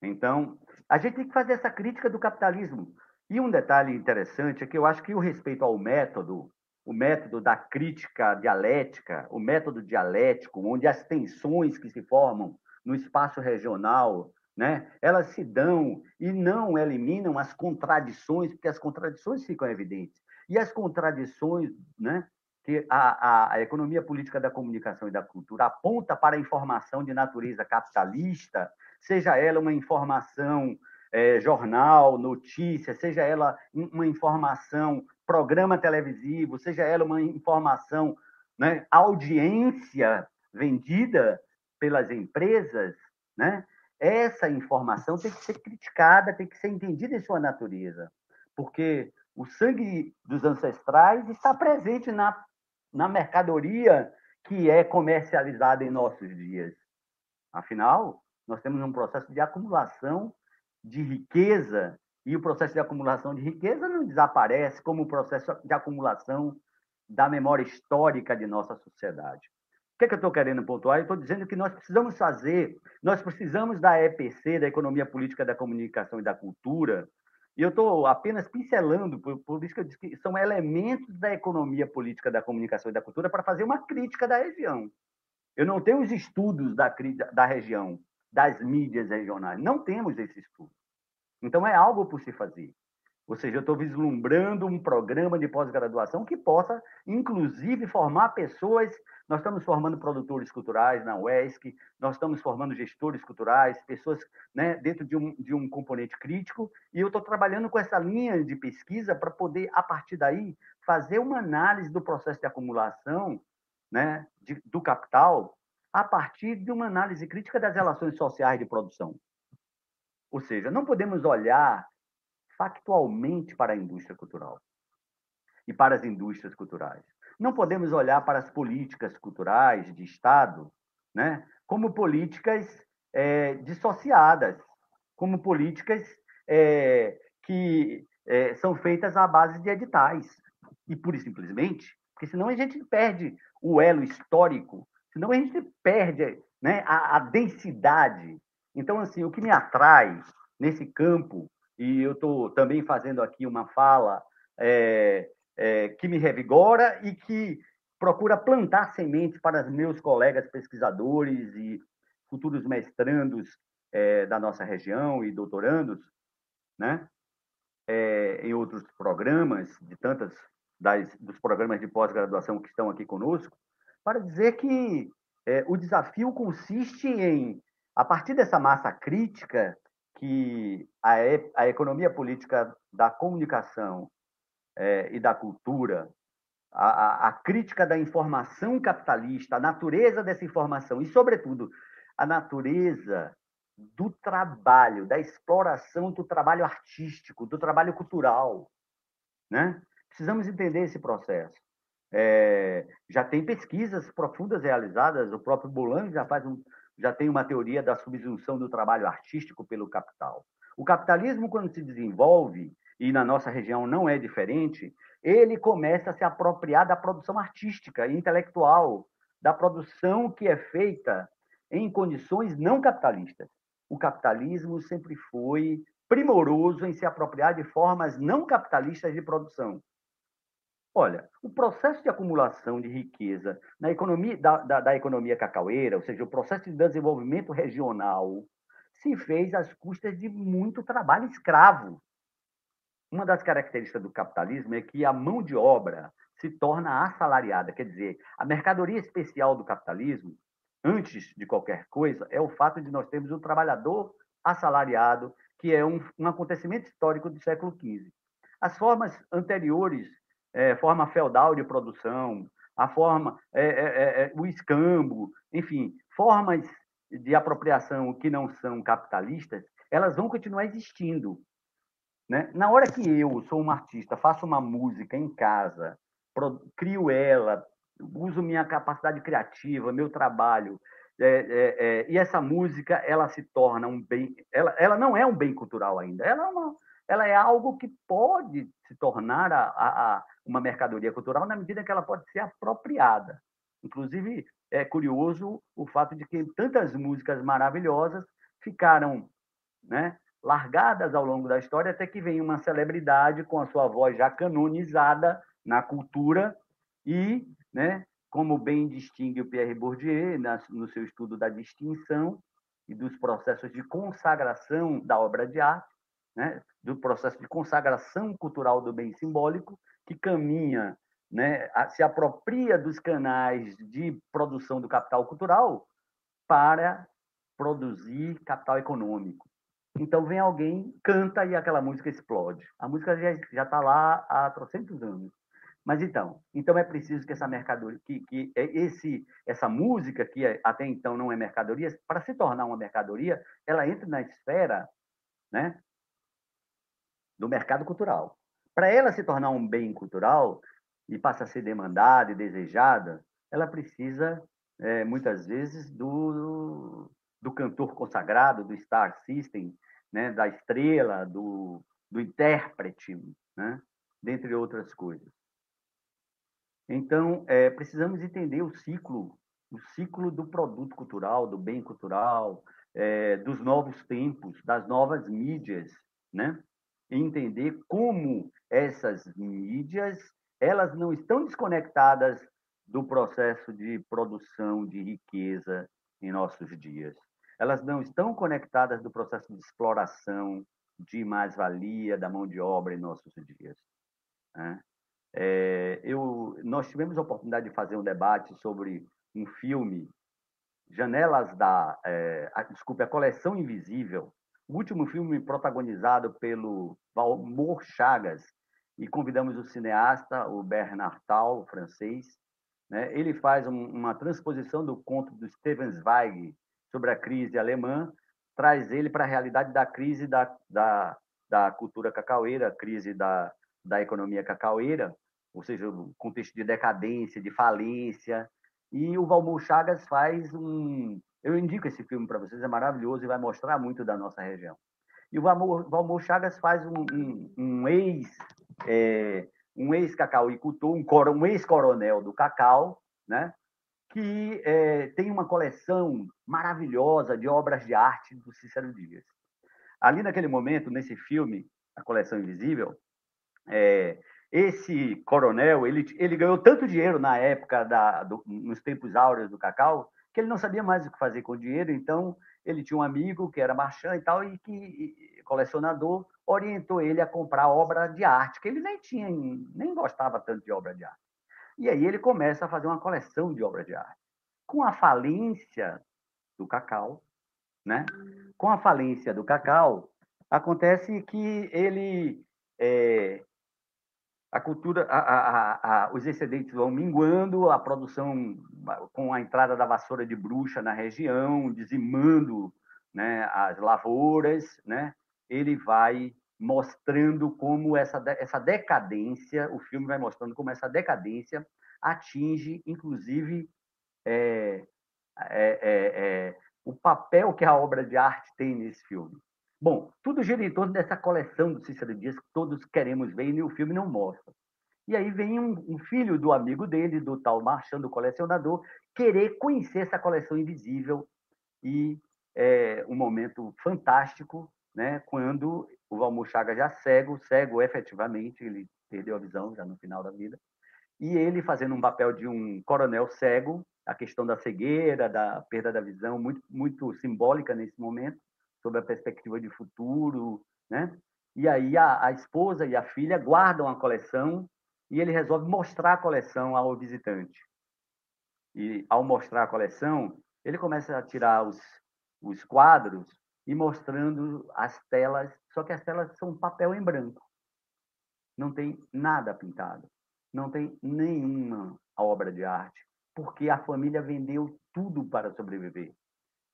Então, a gente tem que fazer essa crítica do capitalismo. E um detalhe interessante é que eu acho que o respeito ao método, o método da crítica dialética, o método dialético, onde as tensões que se formam no espaço regional né? Elas se dão e não eliminam as contradições, porque as contradições ficam evidentes. E as contradições, né? que a, a, a, economia política da comunicação e da cultura aponta para a informação de natureza capitalista, seja ela uma informação é, jornal, notícia, seja ela uma informação programa televisivo, seja ela uma informação né, audiência vendida pelas empresas, né? essa informação tem que ser criticada, tem que ser entendida em sua natureza, porque o sangue dos ancestrais está presente na, na mercadoria que é comercializada em nossos dias. Afinal, nós temos um processo de acumulação de riqueza, e o processo de acumulação de riqueza não desaparece como o processo de acumulação da memória histórica de nossa sociedade que, é que eu estou querendo pontuar? Eu estou dizendo que nós precisamos fazer, nós precisamos da EPC, da Economia Política da Comunicação e da Cultura, e eu estou apenas pincelando, por, por, isso que eu disse que são elementos da economia política da comunicação e da cultura para fazer uma crítica da região. Eu não tenho os estudos da, da região, das mídias regionais, não temos esse estudo. Então, é algo por se fazer. Ou seja, eu estou vislumbrando um programa de pós-graduação que possa, inclusive, formar pessoas. Nós estamos formando produtores culturais na UESC, nós estamos formando gestores culturais, pessoas né, dentro de um, de um componente crítico, e eu estou trabalhando com essa linha de pesquisa para poder, a partir daí, fazer uma análise do processo de acumulação né, de, do capital a partir de uma análise crítica das relações sociais de produção. Ou seja, não podemos olhar factualmente para a indústria cultural e para as indústrias culturais. Não podemos olhar para as políticas culturais de Estado né, como políticas é, dissociadas, como políticas é, que é, são feitas à base de editais. E pura e simplesmente, porque senão a gente perde o elo histórico, senão a gente perde né? a, a densidade. Então, assim, o que me atrai nesse campo, e eu estou também fazendo aqui uma fala é, é, que me revigora e que procura plantar sementes para os meus colegas pesquisadores e futuros mestrandos é, da nossa região e doutorandos, né? É, em outros programas, de tantas das, dos programas de pós-graduação que estão aqui conosco, para dizer que é, o desafio consiste em, a partir dessa massa crítica que a, a economia política da comunicação é, e da cultura, a, a, crítica da informação capitalista, a natureza dessa informação e, sobretudo, a natureza do trabalho, da exploração do trabalho artístico, do trabalho cultural, né? Precisamos entender esse processo. É, já tem pesquisas profundas realizadas, o próprio Bolan já faz um, já tem uma teoria da subsunção do trabalho artístico pelo capital. O capitalismo, quando se desenvolve, e na nossa região não é diferente, ele começa a se apropriar da produção artística e intelectual, da produção que é feita em condições não capitalistas. O capitalismo sempre foi primoroso em se apropriar de formas não capitalistas de produção. Olha, o processo de acumulação de riqueza na economia, da, da, da, economia cacaueira, ou seja, o processo de desenvolvimento regional, se fez às custas de muito trabalho escravo. Uma das características do capitalismo é que a mão de obra se torna assalariada, quer dizer, a mercadoria especial do capitalismo, antes de qualquer coisa, é o fato de nós termos um trabalhador assalariado, que é um, um acontecimento histórico do século XV. As formas anteriores é, forma feudal de produção, a forma, é, é, é, é, o escambo, enfim, formas de apropriação que não são capitalistas, elas vão continuar existindo. Né? Na hora que eu sou um artista, faço uma música em casa, crio ela, uso minha capacidade criativa, meu trabalho, é, é, é, e essa música ela se torna um bem, ela, ela não é um bem cultural ainda, ela é, uma, ela é algo que pode se tornar a, a, uma mercadoria cultural na medida que ela pode ser apropriada. Inclusive, é curioso o fato de que tantas músicas maravilhosas ficaram né, largadas ao longo da história até que vem uma celebridade com a sua voz já canonizada na cultura e, né, como bem distingue o Pierre Bourdieu no seu estudo da distinção e dos processos de consagração da obra de arte, né, do processo de consagração cultural do bem simbólico, que caminha, né, se apropria dos canais de produção do capital cultural para produzir capital econômico. Então vem alguém, canta e aquela música explode. A música já está lá há trocentos anos. Mas então, então é preciso que essa mercadoria, que, que é esse, essa música que até então não é mercadoria, para se tornar uma mercadoria, ela entra na esfera, né, do mercado cultural. Para ela se tornar um bem cultural e passa a ser demandada e desejada, ela precisa, é, muitas vezes, do, do cantor consagrado, do star system, né, da estrela, do, do intérprete, né, dentre outras coisas. Então, é, precisamos entender o ciclo, o ciclo do produto cultural, do bem cultural, é, dos novos tempos, das novas mídias, né? Entender como essas mídias elas não estão desconectadas do processo de produção de riqueza em nossos dias. Elas não estão conectadas do processo de exploração de mais-valia da mão de obra em nossos dias. Né? É, eu, nós tivemos a oportunidade de fazer um debate sobre um filme, Janelas da. É, a, desculpe, a Coleção Invisível, o último filme protagonizado pelo Valmor Chagas, e convidamos o cineasta, o Bernard Tal, francês. Né? Ele faz um, uma transposição do conto do Stefan Zweig sobre a crise alemã, traz ele para a realidade da crise da, da, da cultura cacaueira, crise da, da economia cacaueira, ou seja, o contexto de decadência, de falência. E o Valmor Chagas faz um, eu indico esse filme para vocês, é maravilhoso e vai mostrar muito da nossa região. E o Valmor, Valmor Chagas faz um, um, um ex é, um ex-cacauicultor, um, um ex-coronel do cacau, né? que é, tem uma coleção maravilhosa de obras de arte do Cícero Dias. Ali naquele momento, nesse filme, A Coleção Invisível, é, esse coronel, ele, ele ganhou tanto dinheiro na época, da, do, nos tempos áureos do cacau, que ele não sabia mais o que fazer com o dinheiro, então ele tinha um amigo que era marchand e tal, e que colecionador, orientou ele a comprar obra de arte, que ele nem tinha, nem gostava tanto de obra de arte. E aí ele começa a fazer uma coleção de obras de arte. Com a falência do Cacau, né? Com a falência do Cacau, acontece que ele é, a cultura, a, a, a, os excedentes vão minguando, a produção com a entrada da vassoura de bruxa na região, dizimando né, as lavouras, né? Ele vai mostrando como essa, essa decadência, o filme vai mostrando como essa decadência atinge, inclusive, é, é, é, é, o papel que a obra de arte tem nesse filme. Bom, tudo gira em torno dessa coleção do Cícero Dias que todos queremos ver e o filme não mostra. E aí vem um, um filho do amigo dele, do tal Marchand, do colecionador, querer conhecer essa coleção invisível e é um momento fantástico, né? Quando o Valmor Chaga já cego, cego efetivamente, ele perdeu a visão já no final da vida, e ele fazendo um papel de um coronel cego, a questão da cegueira, da perda da visão, muito, muito simbólica nesse momento, sobre a perspectiva de futuro, né? E aí a, a esposa e a filha guardam a coleção e ele resolve mostrar a coleção ao visitante. E ao mostrar a coleção, ele começa a tirar os, os quadros e mostrando as telas, só que as telas são papel em branco. Não tem nada pintado, não tem nenhuma obra de arte, porque a família vendeu tudo para sobreviver.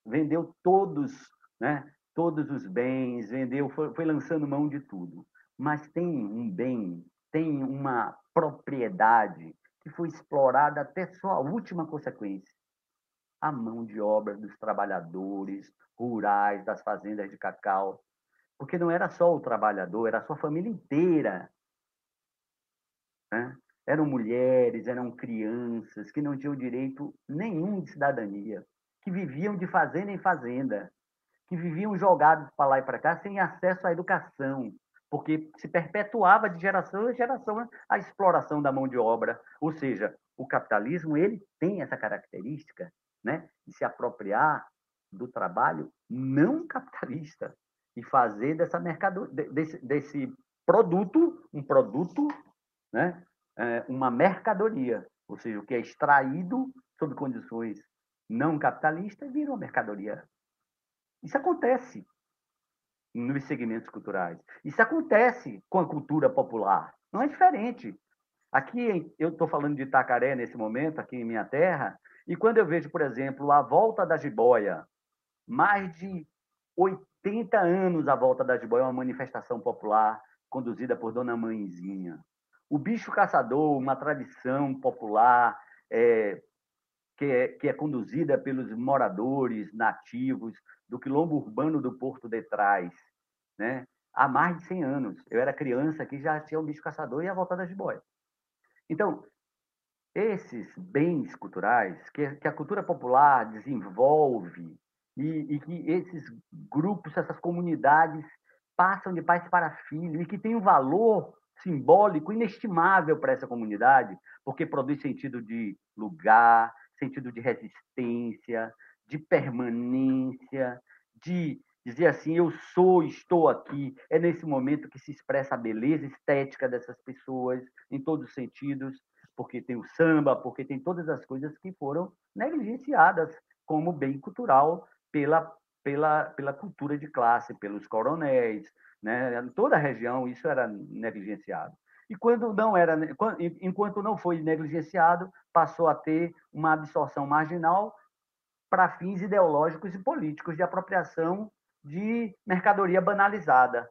Vendeu todos, né? Todos os bens, vendeu, foi, foi lançando mão de tudo. Mas tem um bem, tem uma propriedade que foi explorada até sua última consequência a mão de obra dos trabalhadores rurais das fazendas de cacau, porque não era só o trabalhador, era a sua família inteira. Né? Eram mulheres, eram crianças que não tinham direito nenhum de cidadania, que viviam de fazenda em fazenda, que viviam jogados para lá e para cá sem acesso à educação, porque se perpetuava de geração em geração a exploração da mão de obra, ou seja, o capitalismo ele tem essa característica né, de se apropriar do trabalho não capitalista e fazer dessa mercado, desse, desse produto um produto, né, é, uma mercadoria, ou seja, o que é extraído sob condições não capitalistas vira uma mercadoria. Isso acontece nos segmentos culturais. Isso acontece com a cultura popular. Não é diferente. Aqui eu estou falando de Itacaré nesse momento, aqui em minha terra, e quando eu vejo, por exemplo, a volta da jiboia, mais de 80 anos a volta da jiboia, uma manifestação popular conduzida por Dona Mãezinha. O bicho caçador, uma tradição popular é, que, é, que é conduzida pelos moradores nativos do quilombo urbano do Porto de Trás, né? há mais de 100 anos. Eu era criança que já tinha um bicho caçador e a volta da jiboia. Então, esses bens culturais que, que a cultura popular desenvolve e, e, que esses grupos, essas comunidades passam de pais para filho e que tem um valor simbólico inestimável para essa comunidade, porque produz sentido de lugar, sentido de resistência, de permanência, de dizer assim, eu sou, estou aqui. É nesse momento que se expressa a beleza estética dessas pessoas, em todos os sentidos, porque tem o samba, porque tem todas as coisas que foram negligenciadas como bem cultural pela, pela, pela cultura de classe, pelos coronéis, né? Em toda a região isso era negligenciado. E quando não era, enquanto não foi negligenciado, passou a ter uma absorção marginal para fins ideológicos e políticos de apropriação de mercadoria banalizada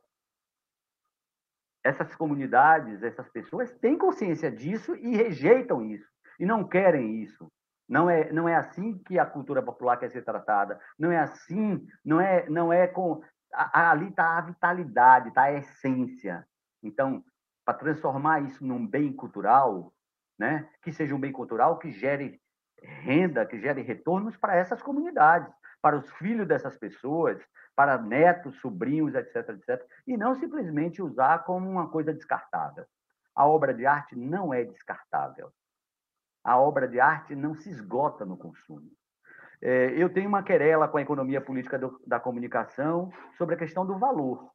essas comunidades, essas pessoas têm consciência disso e rejeitam isso e não querem isso. Não é, não é assim que a cultura popular quer ser tratada. Não é assim, não é, não é com ali está a vitalidade, está a essência. Então, para transformar isso num bem cultural, né, que seja um bem cultural que gere renda, que gere retornos para essas comunidades, para os filhos dessas pessoas, para netos, sobrinhos, etc, etc, e não simplesmente usar como uma coisa descartável. A obra de arte não é descartável. A obra de arte não se esgota no consumo. É, eu tenho uma querela com a economia política da comunicação sobre a questão do valor,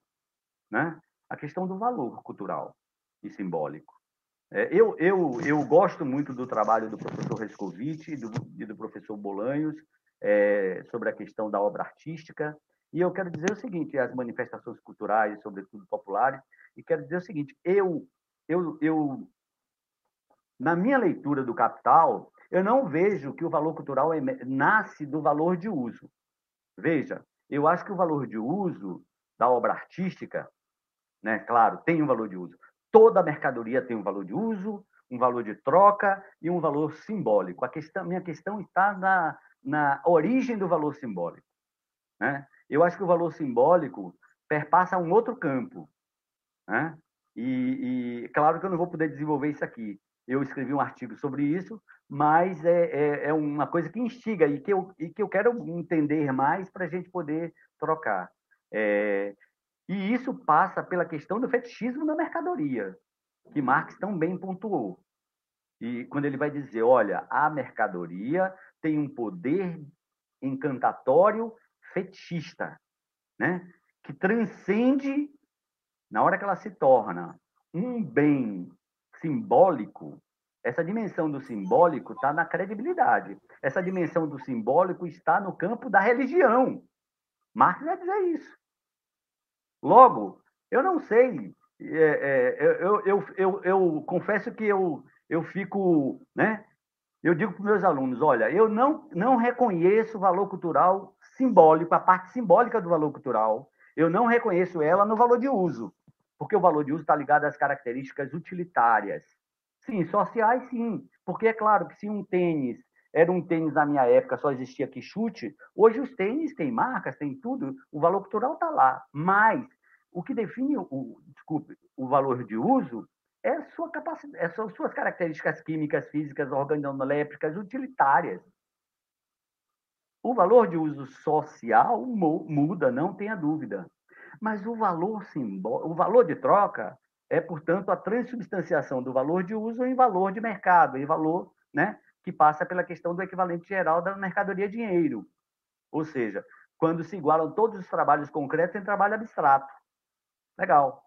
né? a questão do valor cultural e simbólico. É, eu, eu, eu gosto muito do trabalho do professor Rescovitch e do, e do professor Bolanhos é, sobre a questão da obra artística. E eu quero dizer o seguinte: as manifestações culturais, sobretudo populares, e quero dizer o seguinte: eu, eu, eu na minha leitura do Capital, eu não vejo que o valor cultural nasce do valor de uso. Veja, eu acho que o valor de uso da obra artística, né, claro, tem um valor de uso. Toda mercadoria tem um valor de uso, um valor de troca e um valor simbólico. A questão, minha questão está na, na origem do valor simbólico. Né? Eu acho que o valor simbólico perpassa um outro campo. Né? E, e, claro que eu não vou poder desenvolver isso aqui. Eu escrevi um artigo sobre isso, mas é, é, é uma coisa que instiga e que eu, e que eu quero entender mais para a gente poder trocar. É, e isso passa pela questão do fetichismo da mercadoria, que Marx tão bem pontuou. E quando ele vai dizer, olha, a mercadoria tem um poder encantatório fetichista, né? que transcende, na hora que ela se torna um bem simbólico, essa dimensão do simbólico está na credibilidade. Essa dimensão do simbólico está no campo da religião. Marx vai dizer isso. Logo, eu não sei. É, é, eu, eu, eu, eu, confesso que eu, eu fico. Né? Eu digo para os meus alunos: olha, eu não, não reconheço o valor cultural simbólico, a parte simbólica do valor cultural. Eu não reconheço ela no valor de uso, porque o valor de uso está ligado às características utilitárias. Sim, sociais, sim. Porque é claro que se um tênis era um tênis na minha época, só existia que chute. Hoje os tênis têm marcas, tem tudo, o valor cultural está lá. Mas o que define o, desculpe, o valor de uso é sua capacidade, é suas características químicas, físicas, organolépticas, utilitárias. O valor de uso social muda, não tenha dúvida. Mas o valor simbólico, o valor de troca é, portanto, a transubstanciação do valor de uso em valor de mercado, em valor, né, que passa pela questão do equivalente geral da mercadoria dinheiro. Ou seja, quando se igualam todos os trabalhos concretos em trabalho abstrato. Legal.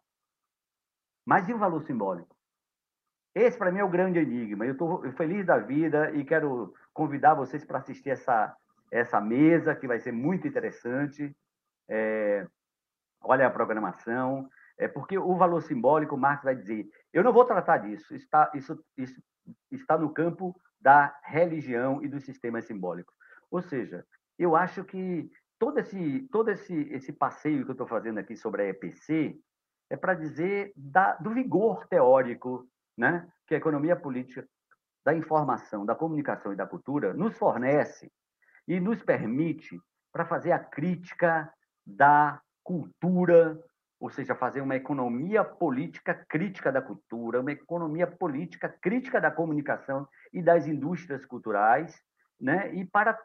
Mas e o valor simbólico? Esse, para mim, é o grande enigma. Eu estou feliz da vida e quero convidar vocês para assistir essa, essa mesa, que vai ser muito interessante. É, olha a programação. É porque o valor simbólico, Marx vai dizer, eu não vou tratar disso, está, isso, isso está no campo da religião e dos sistemas simbólicos. Ou seja, eu acho que todo esse, todo esse, esse passeio que eu estou fazendo aqui sobre a EPC é para dizer da, do vigor teórico né, que a economia política da informação, da comunicação e da cultura nos fornece e nos permite para fazer a crítica da cultura, ou seja, fazer uma economia política crítica da cultura, uma economia política crítica da comunicação e das indústrias culturais, né? e para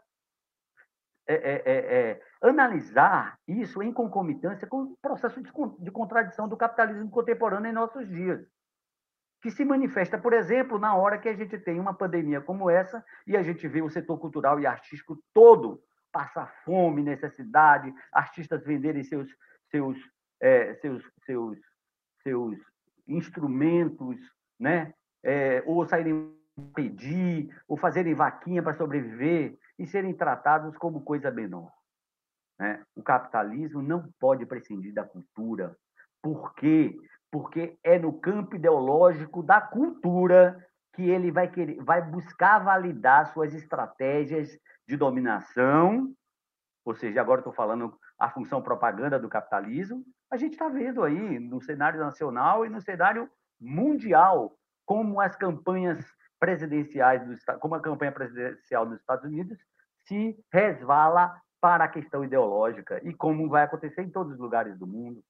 é, é, é, é analisar isso em concomitância com o processo de, de contradição do capitalismo contemporâneo em nossos dias, que se manifesta, por exemplo, na hora que a gente tem uma pandemia como essa e a gente vê o setor cultural e artístico todo passar fome, necessidade, artistas venderem seus, seus é, seus, seus, seus instrumentos, né? É, ou saírem pedir, ou fazerem vaquinha para sobreviver e serem tratados como coisa menor. Né? O capitalismo não pode prescindir da cultura. Por quê? Porque é no campo ideológico da cultura que ele vai, querer, vai buscar validar suas estratégias de dominação, ou seja, agora estou falando a função propaganda do capitalismo, a gente está vendo aí no cenário nacional e no cenário mundial como as campanhas presidenciais, do, como a campanha presidencial nos Estados Unidos se resvala para a questão ideológica e como vai acontecer em todos os lugares do mundo,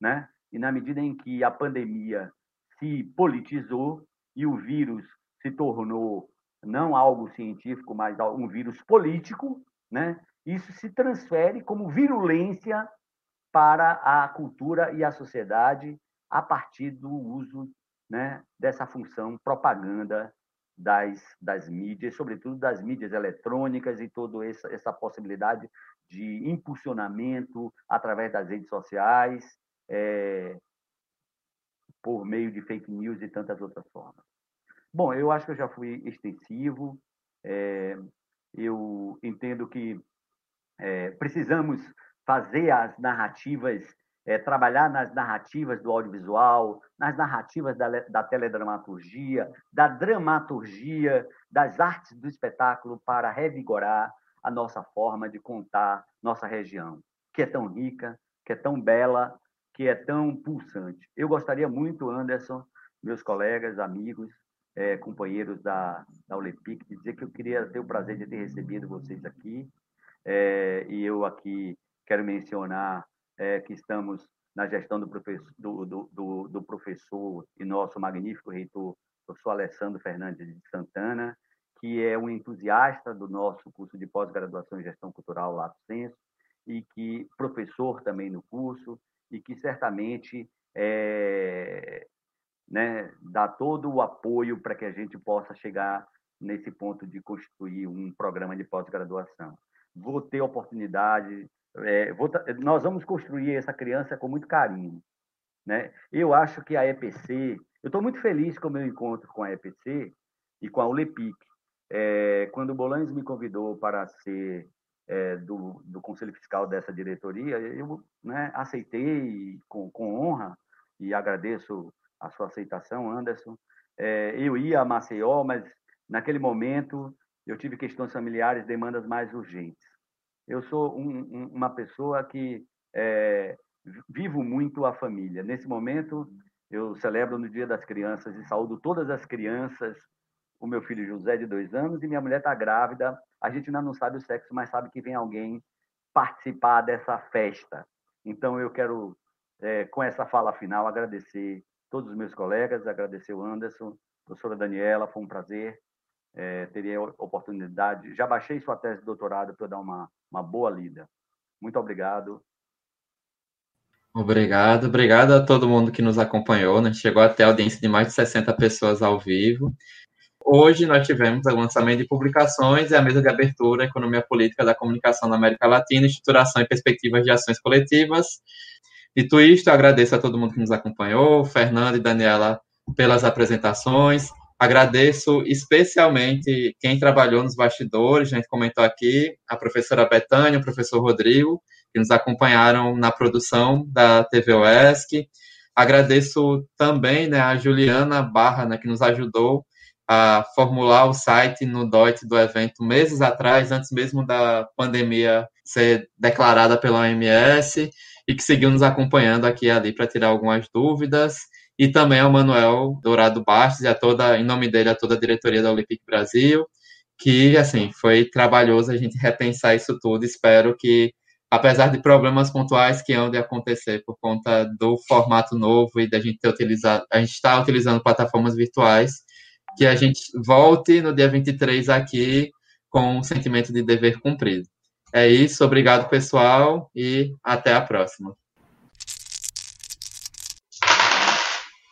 né? E na medida em que a pandemia se politizou e o vírus se tornou não algo científico, mas um vírus político, né? isso se transfere como virulência para a cultura e a sociedade a partir do uso né, dessa função propaganda das, das mídias, sobretudo das mídias eletrônicas e toda essa, essa possibilidade de impulsionamento através das redes sociais, é, por meio de fake news e tantas outras formas. Bom, eu acho que eu já fui extensivo. É, eu entendo que é, precisamos fazer as narrativas, é, trabalhar nas narrativas do audiovisual, nas narrativas da, da teledramaturgia, da dramaturgia, das artes do espetáculo para revigorar a nossa forma de contar nossa região, que é tão rica, que é tão bela, que é tão pulsante. Eu gostaria muito, Anderson, meus colegas, amigos, é, companheiros da, da Olepic, de dizer que eu queria ter o prazer de ter recebido vocês aqui. É, e eu aqui quero mencionar é, que estamos na gestão do professor, do, do, do, professor e nosso magnífico reitor, professor Alessandro Fernandes de Santana, que é um entusiasta do nosso curso de pós-graduação em gestão cultural Lato Senso, e que professor também no curso, e que certamente é, né, dá todo o apoio para que a gente possa chegar nesse ponto de constituir um programa de pós-graduação. Vou ter oportunidade, é, vou, nós vamos construir essa criança com muito carinho. Né? Eu acho que a EPC, eu estou muito feliz com o meu encontro com a EPC e com a ULEPIC. É, quando o Bolanes me convidou para ser é, do, do Conselho Fiscal dessa diretoria, eu né, aceitei com, com honra e agradeço a sua aceitação, Anderson. É, eu ia a Maceió, mas naquele momento eu tive questões familiares, demandas mais urgentes. Eu sou um, um, uma pessoa que é, vivo muito a família. Nesse momento, eu celebro no Dia das Crianças e saúdo todas as crianças o meu filho José, de dois anos, e minha mulher está grávida. A gente ainda não sabe o sexo, mas sabe que vem alguém participar dessa festa. Então, eu quero, é, com essa fala final, agradecer todos os meus colegas, agradecer o Anderson, professora Daniela, foi um prazer. É, teria oportunidade. Já baixei sua tese de doutorado para dar uma, uma boa lida. Muito obrigado. Obrigado, obrigado a todo mundo que nos acompanhou, né? Chegou até a audiência de mais de 60 pessoas ao vivo. Hoje nós tivemos o lançamento de publicações e a mesa de abertura Economia Política da Comunicação na América Latina, Estruturação e Perspectivas de Ações Coletivas. Dito isto, agradeço a todo mundo que nos acompanhou, Fernando e Daniela pelas apresentações. Agradeço especialmente quem trabalhou nos bastidores, a gente comentou aqui, a professora Betânia, o professor Rodrigo, que nos acompanharam na produção da TV OESC. Agradeço também né, a Juliana Barra, né, que nos ajudou a formular o site no DOIT do evento meses atrás, antes mesmo da pandemia ser declarada pela OMS, e que seguiu nos acompanhando aqui e ali para tirar algumas dúvidas. E também ao Manuel Dourado Bastos e a toda, em nome dele, a toda a diretoria da Olympic Brasil, que, assim, foi trabalhoso a gente repensar isso tudo. Espero que, apesar de problemas pontuais que de acontecer por conta do formato novo e da gente ter utilizado, a gente está utilizando plataformas virtuais, que a gente volte no dia 23 aqui com um sentimento de dever cumprido. É isso, obrigado pessoal e até a próxima.